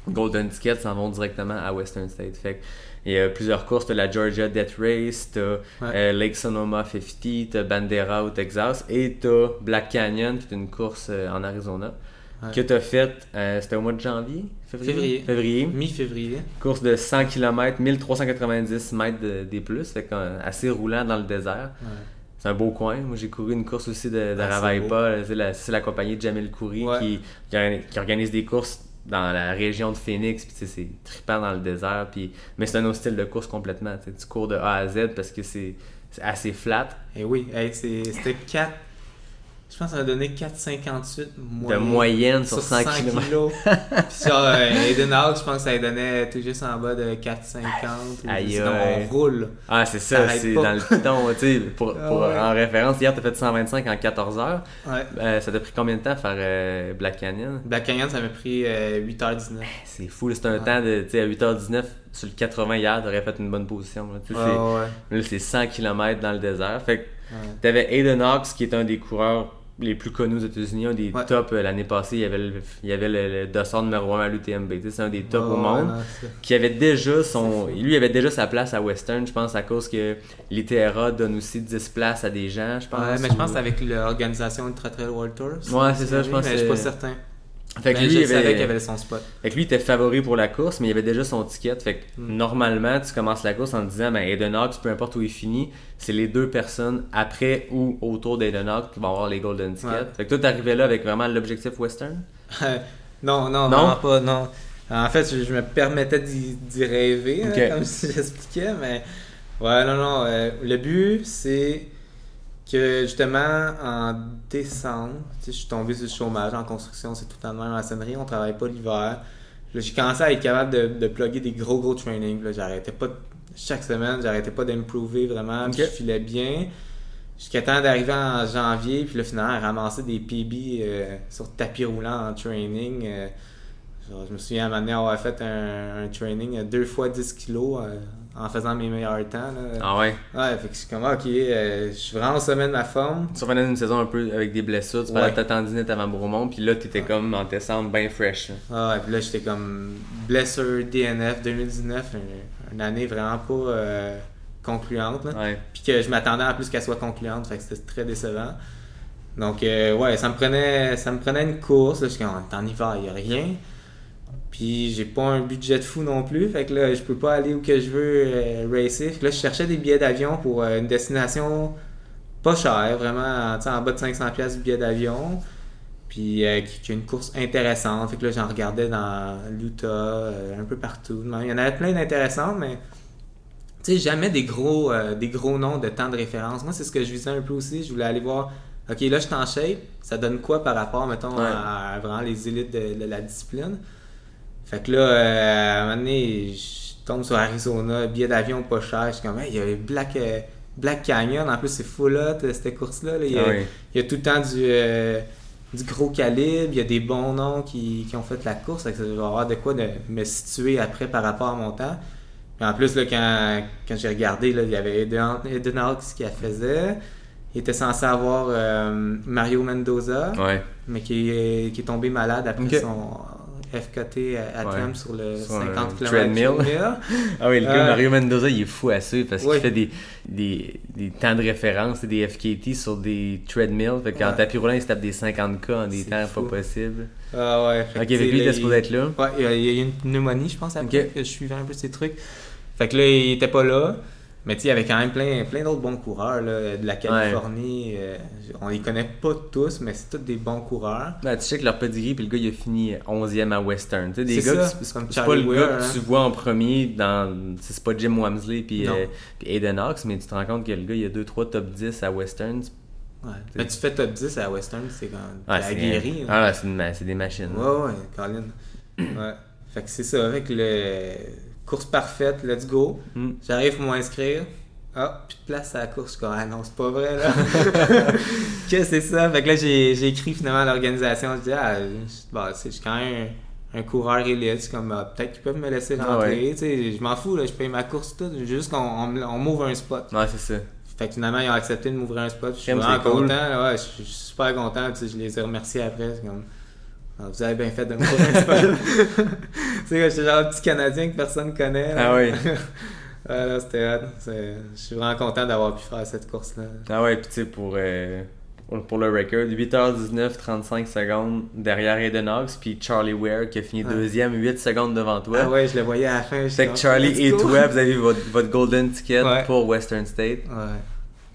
golden ticket, s'en vont directement à Western State. Fait il y a plusieurs courses. T'as la Georgia Death Race, t'as euh, Lake Sonoma 50, t'as Bandera au Texas et t'as Black Canyon qui est une course euh, en Arizona. Ouais. Que t'as faite, euh, c'était au mois de janvier? Février? Février. Mi-février. Course de 100 km, 1390 mètres de- des plus, fait assez roulant dans le désert. Ouais. C'est un beau coin. Moi, j'ai couru une course aussi de, de Ah, c'est Ravaipa. C'est la, compagnie de Jamil Khoury Ouais. qui, qui, organ- qui organise des courses dans la région de Phoenix. Puis, c'est trippant dans le désert. Puis, mais c'est un autre style de course complètement. Tu sais, tu cours de A à Z parce que c'est assez flat. Et oui, hey, c'est- c'était 4. Je pense que ça a donné 4,58 De moyenne sur 100 km. kilos. Puis genre, euh, Eden Hawk, je pense que ça donné tout juste en bas de 4,50. ou Aïe, Sinon, on roule. Ah, c'est ça, c'est dans le piton. tu sais, pour, Ah ouais. En référence, hier, tu as fait 125 en 14 heures. Ouais. Euh, ça t'a pris combien de temps à faire euh, Black Canyon? Black Canyon, ça m'a pris euh, 8h19. C'est fou, c'est un temps de, tu sais, à 8h19 sur le 80 hier, t'aurais fait une bonne position. là. Ouais, c'est- ouais. Là, c'est 100 km dans le désert. Fait que t'avais Aiden Hawks, qui est un des coureurs les plus connus aux États-Unis, un des Ouais. tops euh, l'année passée. Il y avait le, il y avait le, numéro 1 à l'UTMB. C'est un des tops au monde. Qui avait déjà son. Lui, avait déjà sa place à Western, je pense, à cause que l'ITRA donne aussi 10 places à des gens, je pense. Ouais, mais je pense ou- avec l'organisation Ultra Trail World Tour. Ouais, c'est ça, je pense Mais je suis pas certain. Fait que Mais lui, je il savais avait- qu'il avait son spot. Fait que lui, il était favori pour la course, mais il avait déjà son ticket. Fait que Mm. normalement, tu commences la course en te disant, ben, Aiden Hawks, peu importe où il finit, c'est les deux personnes après ou autour d'Aiden Hawks qui vont avoir les golden tickets. Ouais. Fait que toi, t'arrivais là avec vraiment l'objectif western? non, non, Non? vraiment pas, non. En fait, je, je me permettais d'y rêver, hein, comme si j'expliquais, mais ouais, non, non. euh, le but, c'est que justement, en décembre, je suis tombé sur le chômage en construction, c'est tout le temps de même maçonnerie, on travaille pas l'hiver. J'ai commencé à être capable de, de plugger des gros, gros trainings. J'arrêtais pas, de- chaque semaine, j'arrêtais pas d'improver vraiment, je filais bien. Jusqu'à temps d'arriver en janvier, puis là, finalement, ramasser des PB euh, sur tapis roulant en training. euh, genre, je me souviens à un moment donné avoir fait un, un training euh, deux fois 10 kilos euh, en faisant mes meilleurs temps. Là. Ah ouais? Ouais, fait que je suis comme, ah, ok, euh, je suis vraiment au sommet de ma forme. Tu revenais d'une saison un peu avec des blessures, tu parlais de ta tendinite avant Bromont, puis là, t'étais comme en décembre bien fresh. Ah, ouais, puis là, j'étais comme blessure DNF 2019, une, une année vraiment pas euh, concluante. là. Ouais. Puis que je m'attendais en plus qu'elle soit concluante, fait que c'était très décevant. Donc, euh, ouais, ça me prenait ça me prenait une course. Là, je suis comme, en hiver, il n'y a rien. Puis j'ai pas un budget de fou non plus, fait que là, je peux pas aller où que je veux euh, racer. Fait que là, je cherchais des billets d'avion pour euh, une destination pas chère, vraiment, tu sais, en bas de 500$ piastres du billet d'avion. Puis euh, qui, qui a une course intéressante. Fait que là, j'en regardais dans l'Utah, un peu partout. Il y en avait plein d'intéressantes, mais tu sais, jamais des gros, des gros noms de temps de référence. Moi, c'est ce que je visais un peu aussi. Je voulais aller voir, OK, là, je suis en shape. Ça donne quoi par rapport, mettons, Ouais. à, à vraiment les élites de, de la discipline? Fait que là, euh, à un moment donné, je tombe sur Arizona, billet d'avion pas cher. Je suis comme, hey, il y a Black, euh, Black Canyon. En plus, c'est full hot, cette course-là. là. Il, y a, Ah oui. il y a tout le temps du, euh, du gros calibre. Il y a des bons noms qui, qui ont fait la course. Fait que ça va avoir de quoi de me situer après par rapport à mon temps. Puis en plus, là, quand, quand j'ai regardé, là, il y avait Eden Eden Hawks qui la faisait. Il était censé avoir euh, Mario Mendoza, Ouais. mais qui est, qui est tombé malade après son FKT à, à Ouais. Thème sur le Sur un 50 km. treadmill. Ah oui, le gars Euh, Mario Mendoza, il est fou à suivre parce qu'il fait des, des, des temps de référence et des FKT sur des treadmills. Fait qu'en Ouais. tapis roulant, il se tape des 50K en des temps fou. pas possibles. Ah ouais. Ok, fait que, avec lui, il était supposé être là. Ouais, il y a- eu une pneumonie, je pense, après Ok. que je suivais un peu ces trucs. Fait que là, il était pas là. Mais tu il y avait quand même plein, plein d'autres bons coureurs là, de la Californie. euh, on les connaît pas tous, mais c'est tous des bons coureurs. Ben, tu sais que leur pedigree, puis le gars, il a fini 11e à Western. Tu sais, des C'est gars, c'est pas le Weir, gars que hein. tu vois en premier dans. C'est pas Jim Wamsley puis, euh, puis Aiden Hawks, mais tu te rends compte que le gars, il a 2-3 top 10 à Western. Ouais. Mais tu fais top 10 à Western, c'est quand Ouais, c'est aguerri. hein. Ah, ouais, c'est une ma- c'est des machines. Ouais, ouais, Colin. Ouais. Fait que c'est ça, avec le course parfaite, let's go. Mm. J'arrive pour m'inscrire. Ah, de place à la course. Je suis comme, ah non, c'est pas vrai, là. Qu'est-ce que c'est ça? Fait que là, j'ai écrit finalement à l'organisation. Je dis, ah, je, bon, c'est- je suis quand même un, un coureur élite. Comme, ah, peut-être qu'ils peuvent me laisser Ah rentrer. ouais. Je m'en fous, là, je paye ma course toute. Juste qu'on m'ouvre un spot. Ouais, c'est ça. Fait que finalement, ils ont accepté de m'ouvrir un spot. Je suis vraiment cool. content. Ouais, je suis super content. Je les ai remerciés après. Comme, Ah, vous avez bien fait de m'ouvrir un spot. tu sais, j'étais genre un petit Canadien que personne connaît. là. Ah oui. Ouais, là, c'était. C'est- Je suis vraiment content d'avoir pu faire cette course-là. Ah ouais, puis tu sais, pour, euh, pour, le record, 8h19, 35 secondes derrière Aiden Hawks, puis Charlie Ware qui a fini deuxième, 8 secondes devant toi. Ah ouais, je le voyais à la fin. Fait que Charlie et toi, vous avez votre, votre golden ticket Ouais. pour Western State. Ouais.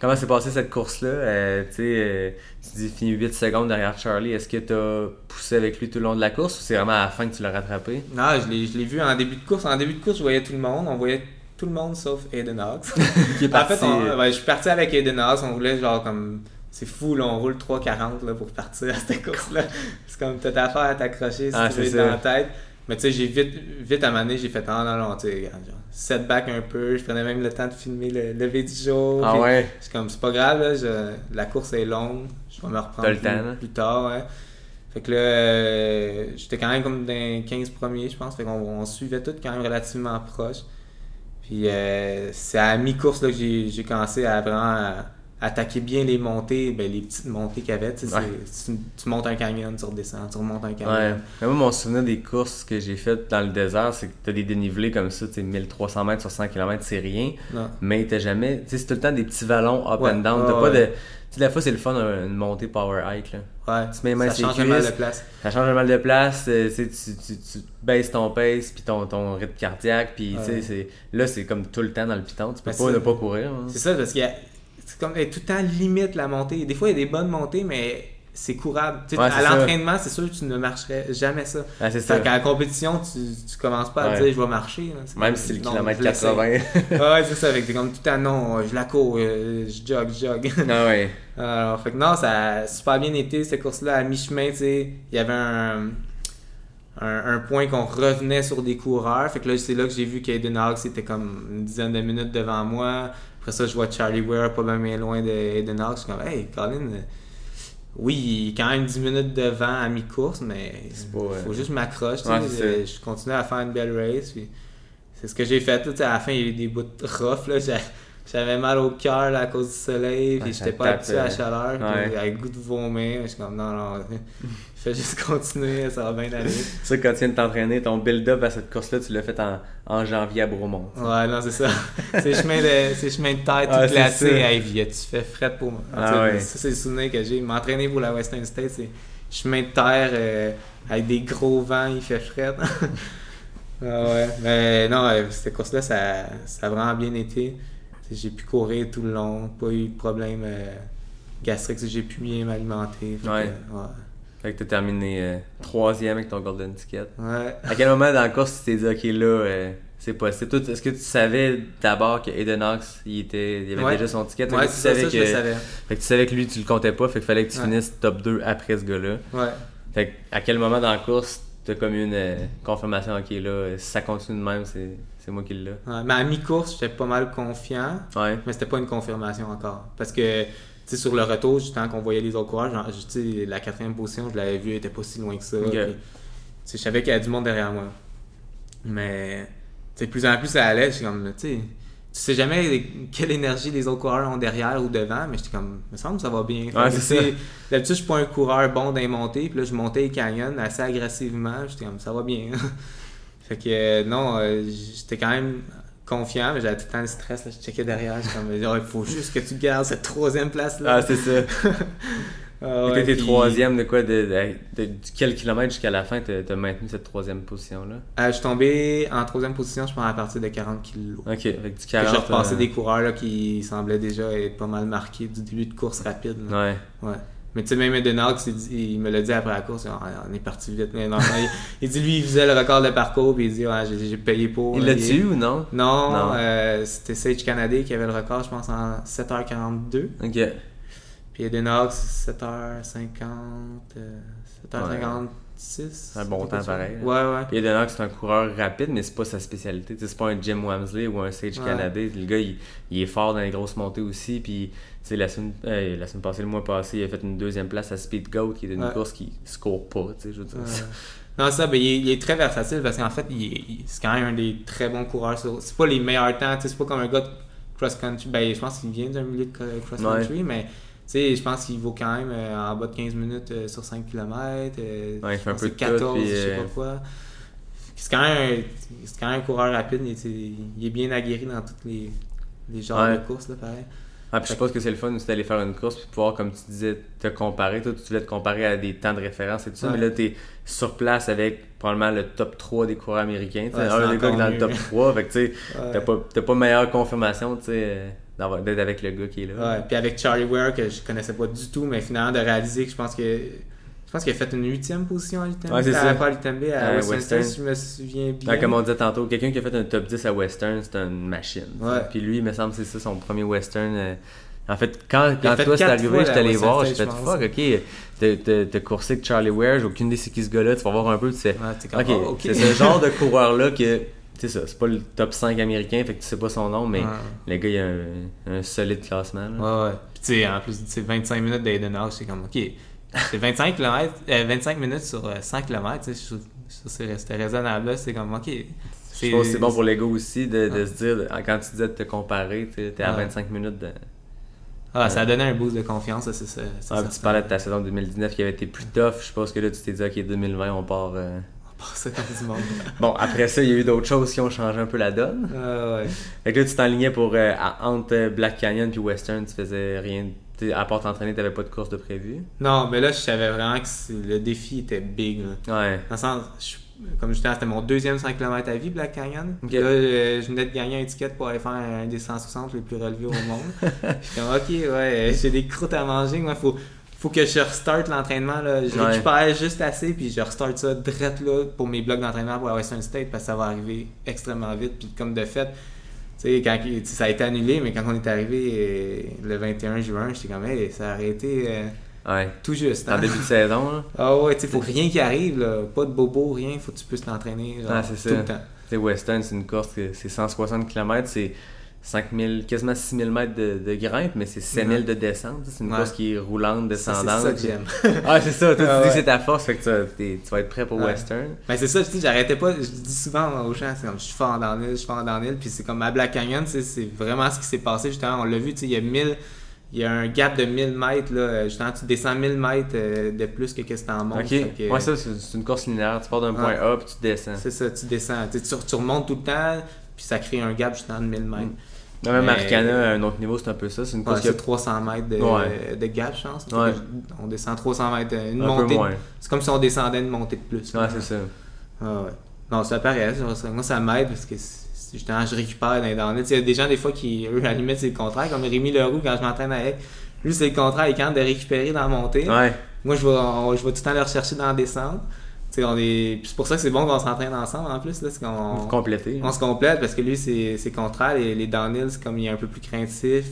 Comment s'est passée cette course-là? Euh, tu sais, euh, tu dis fini 8 secondes derrière Charlie. Est-ce que tu as poussé avec lui tout le long de la course ou c'est vraiment à la fin que tu l'as rattrapé? Non, je l'ai vu en début de course. En début de course, je voyais tout le monde. On voyait tout le monde sauf Aiden Hawks. Qui est En parti. fait, on- ouais, je suis parti avec Aiden Haas. On voulait genre comme. C'est fou, là, on roule 3,40 là, pour partir à cette course-là. C'est comme t'as affaire à t'accrocher si Ah, tu veux dans la tête. Mais tu sais, j'ai vite, vite à maner, j'ai fait ah non, non, tu sais, setback un peu. Je prenais même le temps de filmer le lever du jour. Ah ouais? C'est comme, c'est pas grave, là, je- la course est longue. Je vais me reprendre le plus, tard, ouais. Fait que là, euh, j'étais quand même comme dans les 15 premiers, je pense. Fait qu'on on suivait tout quand même relativement proche. Puis euh, c'est à mi-course là, que j'ai j'ai commencé à vraiment à- attaquer bien les montées, ben, les petites montées qu'il y avait. Tu, Ouais. tu, tu montes un canyon, tu redescends, tu remontes un canyon. Ouais. Mais moi, mon souvenir des courses que j'ai faites dans le désert, c'est que t'as des dénivelés comme ça, tu sais, 1300 mètres sur 100 km, c'est rien. Non. Mais jamais. Tu sais, c'est tout le temps des petits vallons up Ouais. and down. Ouais, T'as pas de. Tu sais, des fois, c'est le fun, un- une montée power hike, là. Ouais, Tu mets ça change pas mal de cuisses. place. Ça change mal de place, euh, tu, tu, tu, tu baisses ton pace, puis ton, ton rythme cardiaque, puis tu Ouais. là, c'est comme tout le temps dans le piton. Tu peux Ben, pas ne pas courir. hein. C'est ça, parce qu'il y a. C'est comme elle est tout le temps limite la montée. Des fois, il y a des bonnes montées, mais c'est courable. Ouais, à l'entraînement, c'est sûr que tu ne marcherais jamais ça. Ah, c'est Fait ça. qu'à la compétition, tu, tu commences pas à Ouais. dire je vais marcher. là. Même si c'est le kilomètre je l'essaie. 80. ouais, c'est ça. Avec t'es comme tout le temps, non, je la cours, euh, je jog, je jog. ah ouais. Alors, fait que non, ça a super bien été cette course-là. À mi-chemin, tu sais, il y avait un, un, un point qu'on revenait sur des coureurs. Fait que là, c'est là que j'ai vu qu'Aiden Hawks était comme une dizaine de minutes devant moi. Après ça, je vois Charlie Ware pas bien, loin d'Aiden Hawks. Je suis comme, hey, Colin, euh, oui, il est quand même 10 minutes devant à mi-course, mais il euh, faut juste m'accrocher. Ouais, je, je continue à faire une belle race. Puis c'est ce que j'ai fait. là, à la fin, il y a eu des bouts de rough. Là, j'avais mal au cœur à cause du soleil. Puis j'étais pas habitué à la chaleur. puis avec le goût de vomir. Je suis comme, non, non, fais juste continuer, ça va bien aller. Ça, quand tu viens de t'entraîner, ton build-up à cette course-là, tu l'as fait en, en janvier à Bromont. Ouais, non, c'est ça. c'est chemin de, c'est chemin de terre tout glacé. Hey, tu fais fret pour moi? Ah ouais. Ça, c'est le souvenir que j'ai. M'entraîner pour la Western State, c'est chemin de terre euh, avec des gros vents, il fait fret. ah ouais. Mais non, euh, cette course-là, ça, ça a vraiment bien été. J'ai pu courir tout le long, pas eu de problème euh, gastrique, j'ai pu bien m'alimenter. Fait que, Ouais. ouais. Fait que t'as terminé euh, troisième avec ton golden ticket. Ouais. À quel moment dans la course tu t'es dit, ok, là, euh, c'est possible? Est-ce que tu savais d'abord que Aiden Hawks, il, était, il avait Ouais. déjà son ticket? Ouais, que tu ça, savais ça, je le que- savais. Fait que tu savais que lui, tu le comptais pas, fait qu'il fallait que tu Ouais. finisses top 2 après ce gars-là. Ouais. Fait que à quel moment dans la course, t'as comme une euh, confirmation, ok, là, si ça continue de même, c'est c'est moi qui l'ai. Ouais, Mais à mi-course, j'étais pas mal confiant. Ouais. Mais c'était pas une confirmation encore. Parce que, tu sais, sur le retour, tant qu'on voyait les autres coureurs, genre, sais, la quatrième position, je l'avais vu, elle était pas si loin que ça. Puis, je savais qu'il y avait du monde derrière moi. Mais, tu sais, plus en plus ça allait, je suis comme, tu sais, tu sais jamais quelle énergie les autres coureurs ont derrière ou devant, mais j'étais comme, me semble que ça va bien. Ouais, D'habitude, je suis pas un coureur bon dans les montées, puis là, je montais les canyons assez agressivement, j'étais comme, ça va bien. fait que, euh, non, euh, j'étais quand même confiant, mais j'avais tout le temps le stress, là, je checkais derrière, j'étais comme, il faut juste que tu gardes cette troisième place-là. Ah, c'est ça. Ah ouais, T'étais puis- troisième de quoi de, de, de- de quel kilomètre jusqu'à la fin t'as maintenu cette troisième position-là? Euh, je suis tombé en troisième position, je pense, à partir de 40 kilos. Ok, avec du Puis 40. J'ai repassé euh, des coureurs là, qui semblaient déjà être pas mal marqués du début de course rapide. là. Ouais. Ouais. Mais tu sais, même Edenard, il, il me l'a dit après la course, on est parti vite. Mais non, il, il dit, lui, il faisait le record de parcours, puis il dit, ouais, j'ai payé pour. Il l'a tué ou non? Non, Non. euh, c'était Sage Canadé qui avait le record, je pense, en 7h42. Ok. Puis c'est 7h50, euh, 7h56. C'est un bon temps pareil. Ouais, ouais. Puis Edenok, c'est un coureur rapide, mais c'est pas sa spécialité. Tu sais, c'est pas un Jim Wamsley ou un Sage Ouais. Canadé. Le gars, il, il est fort dans les grosses montées aussi. Puis, sais, la semaine, euh, la semaine passée, le mois passé, il a fait une deuxième place à Speed Goat, qui est une Ouais. course qui se court pas. Tu sais, je veux dire. Ouais. Non, ça, ben, il, est, il est très versatile parce qu'en fait, c'est quand même un des très bons coureurs. sur- C'est pas les meilleurs temps, tu sais, c'est pas comme un gars de cross-country. Ben, je pense qu'il vient d'un milieu de cro- cross-country, mais sais, je pense qu'il vaut quand même euh, en bas de 15 minutes euh, sur 5 km. Ouais, il fait un peu de tout, 14, puis, je sais euh, pas quoi. C'est quand, même quand même un coureur rapide. Il, est- il est bien aguerri dans tous les, les genres Ouais. de courses, là, pareil. Ah, puis je pense que c'est le fun aussi d'aller faire une course puis pouvoir, comme tu disais, te comparer. Toi, tu voulais te comparer à des temps de référence et tout ça, Ouais. mais là, t'es sur place avec probablement le top 3 des coureurs américains. tu. Ouais, un c'est des gars qui est dans le top mieux. 3. Fait que, tu t'as pas, pas meilleure confirmation, tu d'être avec le gars qui est là. Ouais, puis avec Charlie Ware que je connaissais pas du tout, mais finalement de réaliser que je pense que je pense qu'il a fait une huitième position à l'UTMB. Ouais, c'est ça. Pas à l'UTMB, à À Western, si je me souviens bien. Ouais, comme on disait tantôt, quelqu'un qui a fait un top 10 à Western, c'est une machine. Ouais. Puis lui, il me semble que c'est ça son premier Western. euh, En fait, quand, quand fait toi c'est arrivé, j'étais allé voir, j'ai fait fuck, ok, t'as- coursé avec Charlie Ware, j'ai aucune idée c'est qui ce gars-là, tu vas voir un peu, tu sais. Ouais, t'es comme, Ok, oh, ok. c'est ce genre de coureur-là que, c'est ça, c'est pas le top 5 américain, fait que tu sais pas son nom, mais Ouais. le gars, il a un, un solide classement. là. Ouais, ouais. Puis tu sais, en plus, c'est 25 minutes d'Aiden House, c'est comme, ok, c'est 25, km, 25 minutes sur euh, 100 km, tu sais, c'est- c'était raisonnable, c'est comme, ok. Je pense que c'est bon pour l'ego aussi de, de se dire, quand tu disais de te comparer, tu t'es à Ouais. 25 minutes de. Ah, ça a donné un boost de confiance, ça, c'est ça. Ah, ça. tu parlais de ta saison 2019 qui avait été plus tough. Je pense que là, tu t'es dit, OK, 2020, on part. euh. Du monde. Bon, après ça, il y a eu d'autres choses qui ont changé un peu la donne. Ah, ouais. Fait que là, tu t'enlignais pour. euh, entre euh, Black Canyon puis Western, tu faisais rien. À part t'entraîner, t'avais pas de course de prévu? Non, mais là, je savais vraiment que le défi était big, là. Ouais. Dans le sens, je- comme je disais, c'était mon deuxième 5 km à vie, Black Canyon. Ok. Là, euh, je venais de gagner un ticket pour aller faire un des 160 les plus relevés au monde. je suis comme, ok, ouais, j'ai des croûtes à manger. Moi, faut, faut que je restarte l'entraînement. Là. Je Ouais. récupère juste assez, puis je restarte ça direct là pour mes blocs d'entraînement pour la Western State parce que ça va arriver extrêmement vite. Puis comme de fait, tu sais, quand ça a été annulé, mais quand on est arrivé euh, le 21 juin, j'étais comme, hey, ça a arrêté euh, Ouais. tout juste. En hein. début de saison, là. Ah ouais, tu faut rien qui arrive, là. Pas de bobo, rien. Faut que tu puisses t'entraîner, genre, Ah, c'est tout ça. le temps. Tu sais, Western, c'est une course que c'est 160 km, c'est 5000, quasiment 6000 mètres de, de grimpe, mais c'est 7000 de descente. C'est une Ouais. course qui est roulante, descendante. C'est ça que j'aime. Ah, c'est ça, toi, Ah, tu dis ouais. que c'est ta force, fait que tu, vas- t'es- tu vas être prêt pour Ouais. Western. Ben c'est ça, je dis, j'arrêtais pas, je dis souvent aux gens, c'est comme je suis fort dans l'île, je suis fort dans l'île, puis c'est comme à Black Canyon, c'est vraiment ce qui s'est passé, justement, on l'a vu, tu sais, il y a 1000, il y a un gap de 1000 mètres, là, justement, tu descends 1000 mètres euh, de plus que qu'est-ce que t'en montes. Ok, que, ouais, ça, c'est une course linéaire. Tu pars d'un point. A, puis tu descends. C'est ça, tu descends, tu, remontes tout le temps, puis ça crée un gap justement de 1000 mètres. Mais Même Arcana, à un autre niveau, c'est un peu ça. C'est une course a 300 mètres de, Ouais. de gap, je pense. Ouais. On descend 300 mètres, euh, une un montée. C'est comme si on descendait une montée de plus. Ouais, c'est ça. Ah ouais. Non, ça paraît. Moi, ça m'aide parce que justement, je récupère dans. Il y a des gens, des fois, qui, eux, à la limite, c'est le contraire. Comme Rémi Leroux, quand je m'entraîne avec, lui, c'est le contraire. Il capable de récupérer dans la montée. Ouais. Moi, je vais, on- je vais tout le temps le rechercher dans la descente. On est... C'est pour ça que c'est bon qu'on s'entraîne ensemble en plus. Là, c'est qu'on- Vous complétez. on se complète parce que lui, c'est c'est contraire. Les, les downhills, c'est comme il est un peu plus craintif.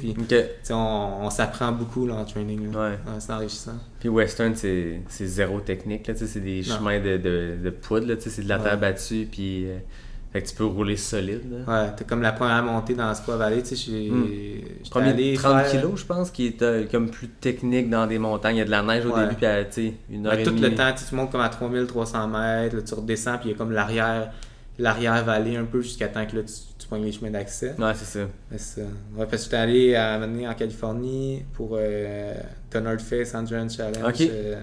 Sais, on, on s'apprend beaucoup là, en training. là. Ouais. c'est enrichissant. Puis Western, c'est c'est zéro technique. C'est des Non. chemins de, de, de poudre. C'est de la terre battue. Puis euh, fait que tu peux rouler solide. là. Ouais, t'as comme la première montée dans Squaw Valley. Tu sais, j'ai- j'étais Premier allé 30 faire- kilos, je pense, qui est euh, comme plus technique dans des montagnes. Il y a de la neige au Ouais. début, puis à, tu sais, une heure et tout le temps, tu montes comme à 3300 mètres, là, tu redescends, puis il y a comme l'arrière l'arrière vallée un peu jusqu'à temps que là, tu, tu pognes les chemins d'accès. Ouais, c'est ça. C'est ça. Ouais, parce que j'étais allé à un moment donné en Californie pour euh, Face Endurance Challenge Ok. euh,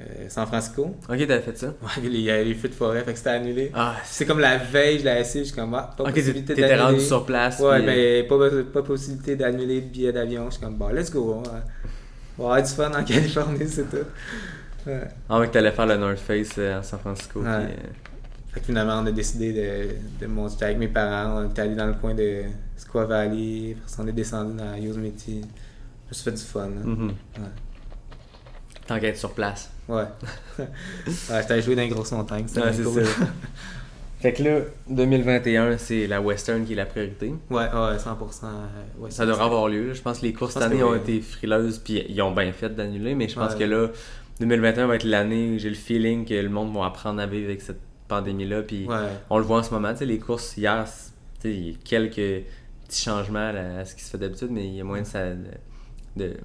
euh, San Francisco. Ok, t'avais fait ça. Ouais, il y a les feux de forêt, fait que c'était annulé. Ah, C'est comme la veille, je l'ai essayé, je suis comme, ah, pas Ok, possibilité t'étais d'annuler. rendu sur place. Ouais, puis, euh, mais pas, pas possibilité d'annuler le billet d'avion. Je suis comme, bon, let's go. hein. On va avoir du fun en Californie, c'est tout. Ouais. Ah ouais, que t'allais faire le North Face euh, à San Francisco. Ouais. puis, euh, Fait que finalement, on a décidé de, de monter avec mes parents. On est allé dans le coin de Squaw Valley. On est descendu dans Yosemite. Je me suis fait du fun. hein. mhm. Ouais. Tant qu'à être sur place. Ouais. ouais J'étais jouer dans les grosses montagnes. Ouais, c'est cool. ça. Fait que là, 2021, c'est la Western qui est la priorité. Ouais, ouais, 100%. euh, ouais, Ça devrait avoir lieu. là. Je pense que les courses cette année ont oui. été frileuses, puis ils ont bien fait d'annuler, mais je pense Ouais. que là, 2021 va être l'année où j'ai le feeling que le monde va apprendre à vivre avec cette pandémie-là, puis Ouais. on le voit en ce moment. Tu sais, les courses hier, c'est- tu sais, il y a quelques petits changements là, à ce qui se fait d'habitude, mais il y a moyen de, s'a- de, de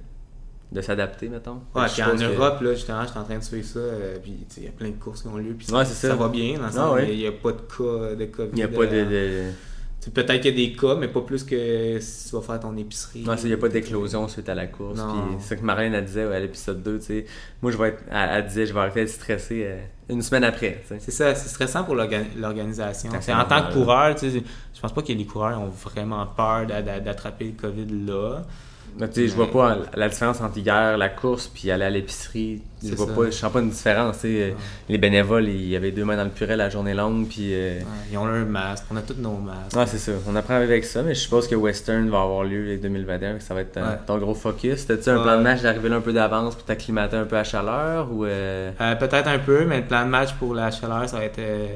s'adapter, mettons. Ouais, puis en que- Europe, là, justement, j'étais en train de suivre ça. euh, puis, il y a plein de courses qui ont lieu. Puis Ouais, ça. ça va bien. Dans le Ah ouais. il n'y a, pas de cas de COVID. Il n'y a pas de. euh, de... Peut-être qu'il y a des cas, mais pas plus que si tu vas faire ton épicerie. Non, il n'y a pas d'éclosion suite à la course. C'est ça que Marlène elle disait ouais, à l'épisode 2. tu sais. Moi, je vais être. Elle, elle disait, je vais arrêter d'être stressé euh, une semaine après. C'est ça, c'est stressant pour l'orga- l'organisation. Ah, En tant que coureur, je pense pas que les coureurs ont vraiment peur d'a- d'a- d'attraper le COVID là. Mais tu sais, je vois pas la différence entre hier, la course, puis aller à l'épicerie. Je vois ça. pas, je sens pas une différence. Les bénévoles, il y avait deux mains dans le purée la journée longue, puis. euh, Ouais, ils ont leur masque, on a tous nos masques. Ouais, c'est ça. On apprend avec ça, mais je suppose que Western va avoir lieu en 2021, que ça va être euh, ton gros focus. T'as-tu un plan de match d'arriver là un peu d'avance pour t'acclimater un peu à chaleur ou. euh, Euh, Peut-être un peu, mais le plan de match pour la chaleur, ça va être euh,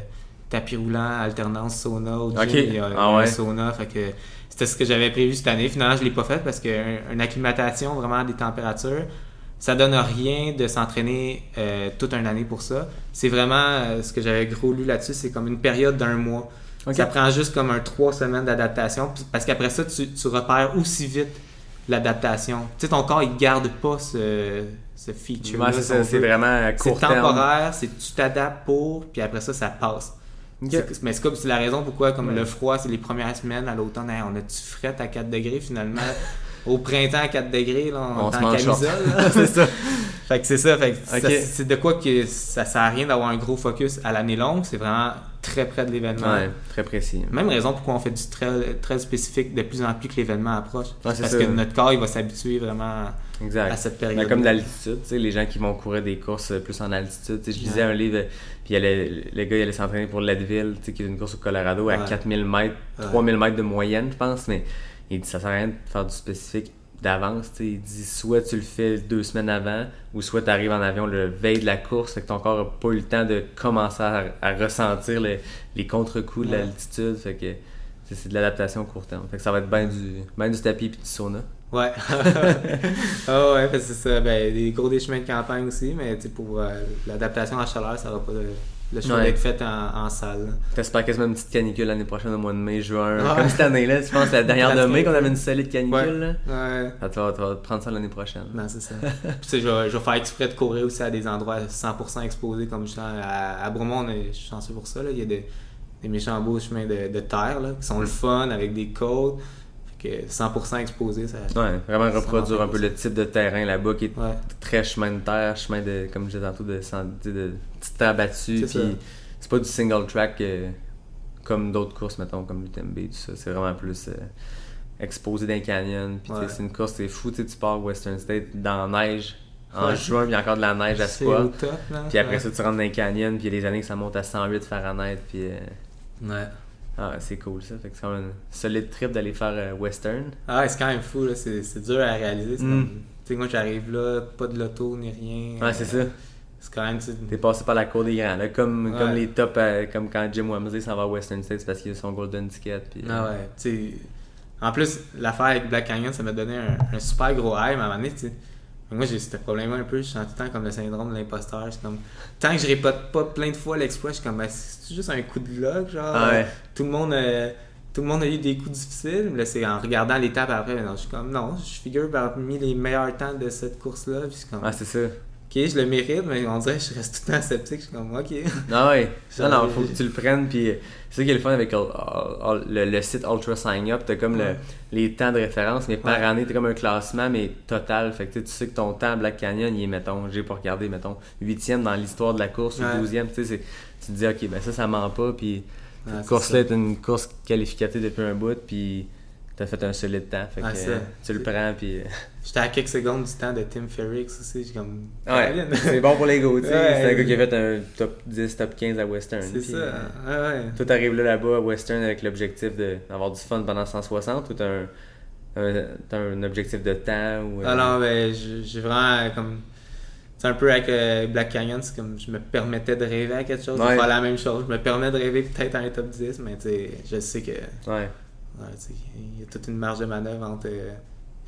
tapis roulant, alternance sauna au gym. Il y a, Ah un sauna, fait que c'était ce que j'avais prévu cette année. Finalement, je l'ai pas fait parce qu'une acclimatation vraiment des températures, ça donne rien de s'entraîner euh, toute une année pour ça. C'est vraiment euh, ce que j'avais gros lu là-dessus, c'est comme une période d'un mois. Ça prend juste comme un trois semaines d'adaptation parce qu'après ça, tu, tu repères aussi vite l'adaptation. Tu sais, ton corps, il garde pas ce, ce feature. Ouais, c'est vraiment à court temporaire, c'est tu t'adaptes pour, puis après ça, ça passe. Mais c'est comme c'est la raison pourquoi, comme le froid, c'est les premières semaines à l'automne, on a-tu fret à 4 degrés finalement? Au printemps à 4 degrés, là, on, On est en camisole. c'est ça. fait que c'est ça, fait que ça- Ok. c'est de quoi que ça sert à rien d'avoir un gros focus à l'année longue, c'est vraiment très près de l'événement. Ouais, très précis. Même raison pourquoi on fait du trail très spécifique de plus en plus que l'événement approche. Ouais, parce ça. que notre corps, il va s'habituer vraiment Exact. à cette Ben, période. comme d'altitude, tu sais, les gens qui vont courir des courses euh, plus en altitude. Je lisais Ouais. un livre, puis il allait- le gars il allait s'entraîner pour Leadville, tu sais, qui est une course au Colorado à Ouais. 4000 mètres, Ouais. 3000 mètres de moyenne, je pense, mais il dit ça sert à rien de faire du spécifique d'avance. tu sais. Il dit soit tu le fais deux semaines avant, ou soit tu arrives en avion le veille de la course, fait que ton corps n'a pas eu le temps de commencer à, à ressentir le- les contre-coups de l'altitude. Fait que c'est de l'adaptation au court terme. Fait que ça va être bien du, ben du tapis puis du sauna. Ouais. ah ouais, parce que c'est ça. Ben, des gros des chemins de campagne aussi, mais pour euh, l'adaptation à la chaleur, ça va pas le, le choix Ouais. d'être fait en, en salle. T'espères quasiment une petite canicule l'année prochaine au mois de mai, juin. Ouais. Comme cette année-là, tu penses la dernière de mai qu'on avait une solide canicule. Là? Ouais. Ah, tu, vas, tu vas prendre ça l'année prochaine. Non, c'est ça. Puis, tu sais, je, vais, je vais faire exprès de courir aussi à des endroits 100% exposés, comme justement à, à Bromont, je suis chanceux pour ça. Là. Il y a des, des méchants beaux chemins de, de terre là, qui sont le fun avec des côtes. Que 100% exposé, ça. Ouais, vraiment reproduire un peu le type de terrain là-bas qui est Ouais. très chemin de terre, chemin de, comme je disais tantôt, de, de, de petite terre battue. C'est ça. Puis c'est pas du single track euh, comme d'autres courses, mettons, comme l'UTMB, tout ça. C'est vraiment plus euh, exposé dans les canyons. Puis Ouais. c'est une course, c'est fou. Tu pars Western State dans la neige en Ouais. juin, puis il y a encore de la neige à là. Puis après Ouais. ça, tu rentres dans les canyons, puis il y a des années que ça monte à 108 Fahrenheit, puis euh, Ouais. Ah, ouais, c'est cool ça. Fait que c'est quand même un solide trip d'aller faire euh, western. Ah, c'est quand même fou, là. C'est, c'est dur à réaliser. Mm. Tu sais, moi, j'arrive là, pas de loto ni rien. Ouais, c'est ça. C'est quand même. T'es passé par la cour des grands, là, comme, Ouais. comme les tops, euh, comme quand Jim Wamsley s'en va à Western States parce qu'il a son golden ticket. Puis, euh, Ah ouais, tu sais. En plus, l'affaire avec Black Canyon, ça m'a donné un, un super gros high, à un moment donné, tu sais. Moi, j'ai ce problème-là un peu. Je sens tout le temps comme le syndrome de l'imposteur. Comme. Tant que je répète pas plein de fois l'exploit, je suis comme. Ben, c'est juste un coup de luck, genre? Ah ouais. Tout le monde. euh, tout le monde a eu des coups difficiles. Mais là, c'est en regardant l'étape après. Non, je suis comme. Non, je figure parmi les meilleurs temps de cette course-là. Puis comme. Ah, c'est ça. Je le mérite, mais on dirait que je reste tout le temps sceptique. Je suis comme. Ok. Ah ouais. Non, non, faut que tu le prennes. Puis euh, c'est ça qui est le fun avec Ul- Ul- le, le site Ultra Sign Up. T'as comme le- les temps de référence, mais par Ouais. année, t'as comme un classement, mais total. Fait que tu sais, que ton temps à Black Canyon, il est, mettons, j'ai pas regardé, mettons, huitième dans l'histoire de la course Ouais. ou douzième. Tu sais, tu te dis, ok, ben ça, ça ment pas. Puis cette course-là est une course qualificative depuis un bout. Puis t'as fait un solide temps. Fait Ah, que euh, tu le prends, puis. J'étais à quelques secondes du temps de Tim Ferrix aussi. J'ai comme. Ouais, c'est bon pour les go, tu sais. Ouais. C'est un gars qui a fait un top 10, top 15 à Western. C'est ça. euh, Ouais, ouais. Toi, t'arrives là là-bas à Western avec l'objectif d'avoir du fun pendant 160 ou t'as un, un, objectif de temps ou. euh, Ah non, ben, j'ai vraiment comme. C'est un peu avec euh, Black Canyon, c'est comme je me permettais de rêver à quelque chose, Ouais. faire la même chose. Je me permets de rêver peut-être à un top 10, mais tu sais, je sais que. Ouais. Ouais, il y a toute une marge de manœuvre entre euh,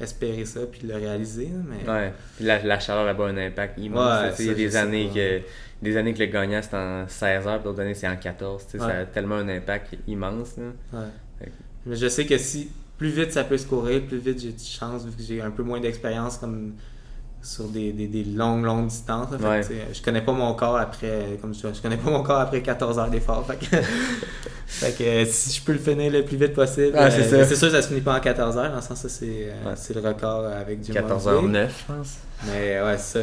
espérer ça puis le réaliser. Mais... Ouais. Puis la, la chaleur là-bas a un impact immense. Il y a des années que. Des années que le gagnant c'est en 16 heures, puis d'autres années c'est en 14. tu sais, Ça a tellement un impact immense. que- Mais je sais que si plus vite ça peut se courir, plus vite j'ai de chance vu que j'ai un peu moins d'expérience comme sur des, des, des longues longues distances. là. Ouais. je connais pas mon corps après comme je, je connais pas mon corps après 14 heures d'effort. Fait que, fait que, euh, si je peux le finir le plus vite possible. Ah, c'est euh, ça. C'est sûr que ça se finit pas en 14 heures, dans le sens que c'est euh, Ouais. c'est le record avec Jim Mosley. 14h09, je pense. Mais ouais, ça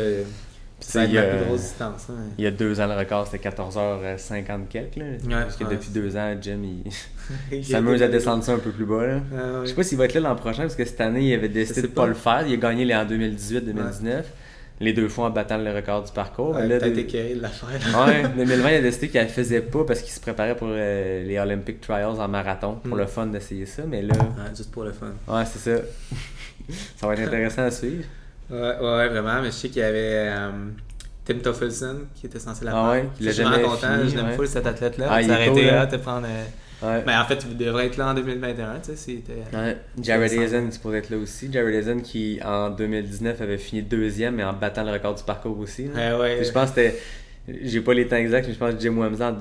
ça il y a- plus grosse distance. hein. Il y a deux ans, le record c'était 14h50 quelques. Là. Parce que depuis deux ans, Jim Il s'amuse a à descendre ça un peu plus bas. Là. Ah, ouais. Je sais pas s'il va être là l'an prochain parce que cette année, il avait décidé de pas, pas. le faire. Il a gagné les en 2018-2019, les deux fois en battant le record du parcours. Ouais, là, peut-être de- de la faire. là. Ouais, 2020, il a décidé qu'il ne faisait pas parce qu'il se préparait pour euh, les Olympic Trials en marathon pour Mm. le fun d'essayer ça. Mais là, juste pour le fun. ouais, c'est ça. ça va être intéressant à suivre. Ouais, ouais, vraiment. Mais je sais qu'il y avait euh, Tim Toffelson qui était censé la Ah prendre. ouais, il je l'a suis vraiment jamais content. je l'aime ouais. full cet athlète-là. Ah, il été hein. hâte de prendre. Ouais. Mais en fait, il devrait être là en 2021. Tu sais, c'était. Ouais. Jared. Hazen, tu pourrais être là aussi. Jared Hazen qui, en 2019, avait fini deuxième, mais en battant le record du parcours aussi. Ouais. Puis Je pense que c'était. J'ai pas les temps exacts, mais je pense que Jim Wamsa en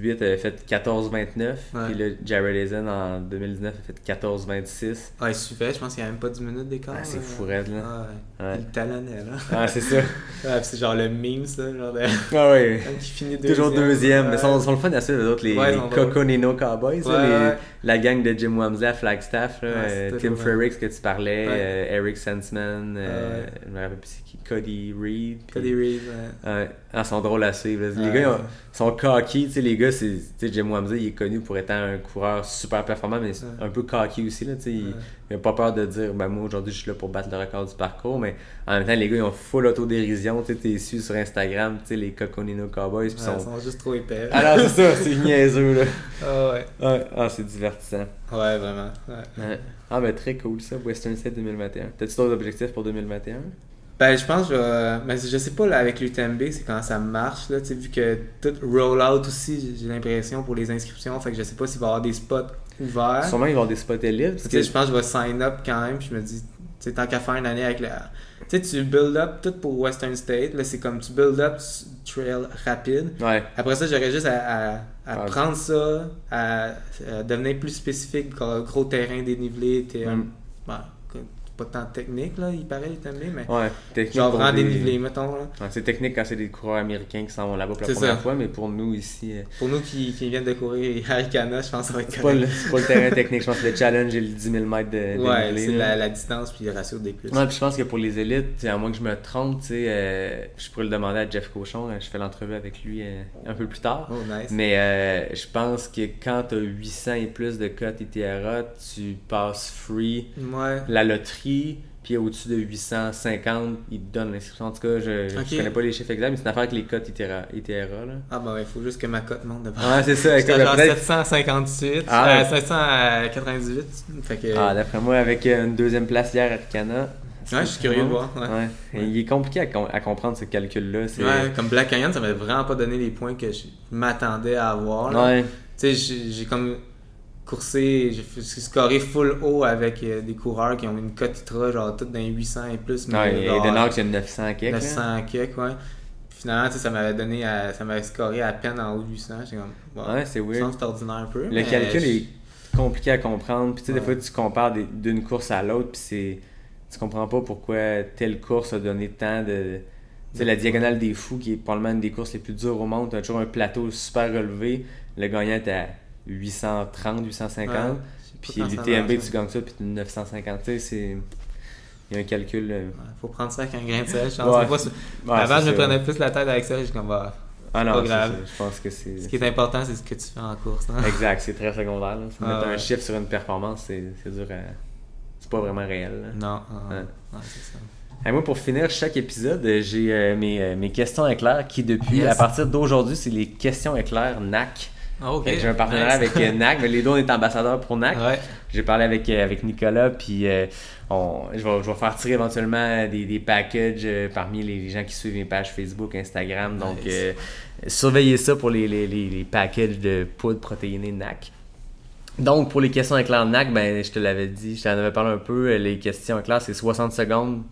2018 avait fait 14-29. Puis le Jared Hazen en 2019 a fait 14-26. Ouais, il suivait. Je pense qu'il n'y a même pas 10 minutes d'écart. Ah, c'est là. fou, là. Ah, ouais. Il talonnait, là. Ah, c'est ça. C'est genre le meme, ça. Genre de. Ah ouais. Quand il finit deuxième. Toujours deuxième. Mais Ouais. sont, sont le fun à suivre, les autres, les, Ouais, les sont Coco Nino Cowboys, là, les- la gang de Jim Wamsley à Flagstaff, là, euh, Tim Frericks que tu parlais, euh, Eric Sensman, euh, Ouais. je me rappelle plus c'est qui, Cody Reed. Cody Reed, ouais. Ah, ils sont drôles à suivre. là. Les gars, ils ont-. Sont cocky. Tu sais, les gars, c'est, tu sais, Jim Wamsley, il est connu pour être un coureur super performant, mais Ouais. un peu cocky aussi. Là, tu sais. il, Ouais. il a pas peur de dire, ben moi, aujourd'hui, je suis là pour battre le record du parcours. Mais en même temps, les gars, ils ont full autodérision. Tu sais, t'es su sur Instagram, tu sais, les Coconino Cowboys. Puis Ouais, sont... Ils sont juste trop épais. Alors, c'est ça, c'est niaiseux, là. Ah, ouais. Ah, c'est divertissant. Ouais, vraiment. Ah, ben très cool ça, Western State 2021. T'as-tu d'autres objectifs pour 2021? Ben, je pense que je vais- Mais je sais pas, là, avec l'UTMB, c'est quand ça marche, là, tu sais, vu que tout roll-out aussi, j'ai- l'impression, pour les inscriptions, fait que je sais pas s'il va y avoir des spots ouverts. Sûrement, ils vont avoir des spots. Parce Tu que... sais, je pense que je vais sign up quand même, puis je me dis, tu sais, tant qu'à faire une année avec le... Tu sais, tu build up tout pour Western State, là, c'est comme tu build up trail rapide. Ouais. Après ça, j'aurais juste à, à- à Ah. prendre ça, à, à devenir plus spécifique, gros, gros terrain dénivelé, t'es Mm. ben, pas tant technique, là, il paraît, l'UTMB, mais... Ouais. Technique Genre pour vraiment des- dénivelé, mettons, là. Ouais, c'est technique quand c'est des coureurs américains qui s'en vont là-bas pour la première ça. fois, mais pour nous ici, euh, Pour nous qui, qui viennent de courir Arikana, je pense que ça va être c'est pas, le, c'est pas le terrain technique. Je pense que le challenge est le 10 000 mètres de dénivelé. Ouais, c'est la, la distance puis le ratio des plus. Ouais, puis je pense que pour les élites, à moins que je me trompe, tu sais, euh, je pourrais le demander à Jeff Cochon. euh, Je fais l'entrevue avec lui euh, un peu plus tard. Oh, nice. Mais je pense que quand tu as 800 et plus de cotes ITRA, tu passes free Ouais. la loterie, puis au-dessus de 850, ils te donnent l'inscription. En tout cas, je, je Ok. connais pas les chiffres exacts, mais c'est une affaire avec les cotes ITRA. ITRA là. Ah, bah, il faut juste que ma cote monte de Ouais, c'est ça. J'étais genre peut-être- 758, Ah, euh, ouais. 798. Fait que. Ah, d'après moi, avec euh, une deuxième place hier à Ricana. Ouais, je suis curieux de voir, ouais. Il est compliqué à, com- à comprendre ce calcul-là. Ouais, comme Black Canyon, ça m'a vraiment pas donné les points que je m'attendais à avoir. là. Ouais. Tu sais, j'ai comme coursé, j'ai scoré full haut avec euh, des coureurs qui ont une cote ITRA, genre toutes dans les 800 et plus. Non, mais et genre, il y a 900 quelques. là. 900 quelques, ouais. Puis finalement, tu ça m'avait donné, à- ça m'avait scoré à peine en haut de 800. J'étais comme, Ouais, c'est weird. c'est ordinaire un peu. Le calcul je- est compliqué à comprendre. Puis tu sais, des fois, tu compares d'une course à l'autre, puis c'est. Tu comprends pas pourquoi telle course a donné tant de. Tu sais, la diagonale des fous, qui est probablement une des courses les plus dures au monde, t'as toujours un plateau super relevé. Le gagnant est à 830, 850. Ouais, je Puis l'UTMB, tu gagnes ça, puis tu 950. Tu sais, c'est. Il y a un calcul. euh, Ouais, faut prendre ça avec un grain de sel, je. Ouais. Avant, je me prenais plus la tête avec ça. J'étais comme, bah, Ah non, pas c'est grave. ça. je pense que c'est. Ce qui est important, c'est ce que tu fais en course. hein. Exact, c'est très secondaire. Là. Ah Mettre un chiffre sur une performance, c'est dur à. C'est pas vraiment réel. là. Non, ah, c'est ça. Et moi, pour finir chaque épisode, euh, j'ai euh, mes, euh, mes questions éclairs qui, depuis, Yes. à partir d'aujourd'hui, c'est les questions éclairs NAC. Ah, J'ai un partenariat Nice. avec euh, NAC, mais les deux, on est ambassadeurs pour NAC. Ouais. J'ai parlé avec, euh, avec Nicolas, puis euh, on, je, vais, je vais faire tirer éventuellement des, des packages euh, parmi les, les gens qui suivent mes pages Facebook, Instagram. Donc, Nice. euh, surveillez ça pour les, les, les, packages de poudre protéinée NAC. Donc, pour les questions éclairs NAC, ben, je te l'avais dit, je t'en avais parlé un peu. Les questions éclairs, c'est 60 secondes,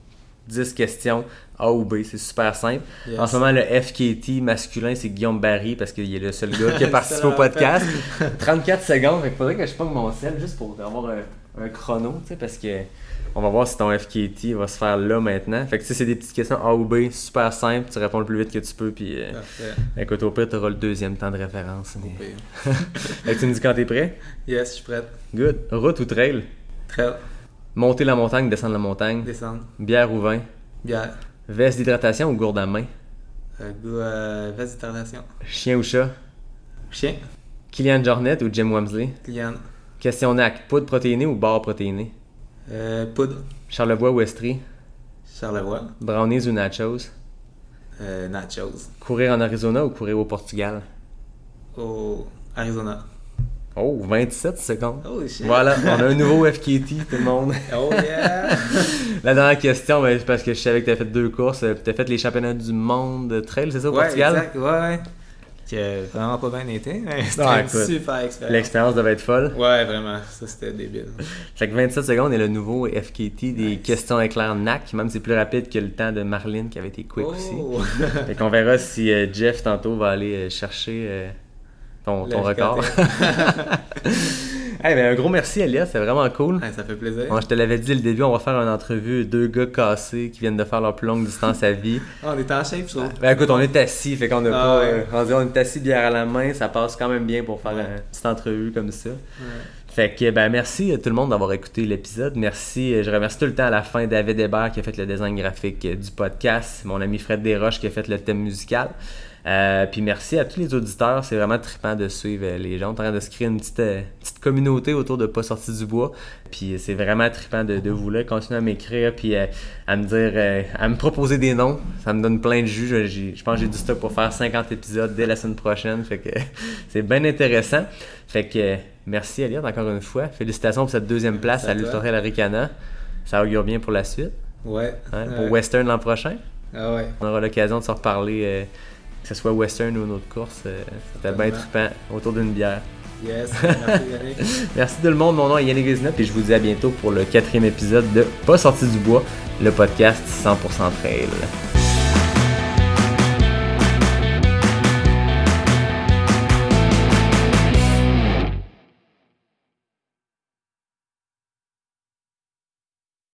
10 questions, A ou B. C'est super simple. Yes. En ce moment, le FKT masculin, c'est Guillaume Barry parce qu'il est le seul gars qui a participé au podcast. 34 secondes, qu'il faudrait que je pogne mon sel juste pour avoir un, un chrono, tu sais, parce que on va voir si ton FKT va se faire là maintenant. Fait que tu sais, c'est des petites questions A ou B, super simple, tu réponds le plus vite que tu peux, puis euh, écoute, au pire, tu auras le deuxième temps de référence. mais-. Fait que tu me dis quand t'es prêt? Yes, je suis prête. Good. Route ou trail? Trail. Monter la montagne, descendre la montagne. Descendre. Bière ou vin? Bière. Veste d'hydratation ou gourde à main? Euh, euh, veste d'hydratation. Chien ou chat? Chien. Kylian Jornet ou Jim Wamsley? Client. Question NAC, poudre protéinée ou barre protéinée? Euh, poudre. Charlevoix ou Estrie? Charlevoix. Brownies ou nachos? Euh, nachos. Courir en Arizona ou courir au Portugal? Au Arizona. Oh, 27 secondes. Oh shit. Voilà, on a un nouveau FKT, tout le monde. Oh yeah. La dernière question, ben, c'est parce que je savais que tu as fait deux courses. Tu as fait les championnats du monde de trail, c'est ça, au ouais, Portugal? exact. Ouais, ouais. Qui a vraiment pas bien été, mais c'était Ah, une super expérience. L'expérience devait être folle. Ouais, vraiment. Ça, c'était débile. Fait que 27 secondes est le nouveau FKT des Nice. questions éclairs NAC. Même c'est plus rapide que le temps de Marlene qui avait été quick aussi. Oh. Fait qu'on verra si euh, Jeff tantôt va aller euh, chercher euh, ton, ton record. Hey, ben, un gros merci Elias, c'est vraiment cool. Ça fait plaisir. Bon, je te l'avais dit le début, on va faire une entrevue deux gars cassés qui viennent de faire leur plus longue distance à vie. Ah, on est en shape, je trouve. Ben écoute, on est assis, fait qu'on a Ah pas. ouais. euh, on dit on est assis bière à la main, ça passe quand même bien pour faire une petite entrevue comme ça. Fait que ben merci à tout le monde d'avoir écouté l'épisode. Merci, euh, je remercie tout le temps à la fin David Hébert qui a fait le design graphique euh, du podcast, mon ami Fred Desroches qui a fait le thème musical. Euh, puis merci à tous les auditeurs, c'est vraiment trippant de suivre euh, les gens. On est en train de se créer une petite, euh, petite communauté autour de Pas sorti du bois. Puis c'est vraiment trippant de, de vous là. Continuez à m'écrire puis euh, à me dire, à me proposer des noms. Ça me donne plein de jus. Je, pense que j'ai du stock pour faire 50 épisodes dès la semaine prochaine. Fait que c'est bien intéressant. Fait que merci Elliot encore une fois. Félicitations pour cette deuxième place à l'Ultra Aricana. Ça augure bien pour la suite. Ouais. hein, Ouais. Pour Western l'an prochain. Ah ouais. On aura l'occasion de se reparler, que ce soit Western ou une autre course. euh, C'était bien Totalement. trippant autour d'une bière. Yes. Merci, Yannick. Merci tout le monde, mon nom est Yannick Vézina, et je vous dis à bientôt pour le quatrième épisode de Pas sorti du bois, le podcast 100% trail.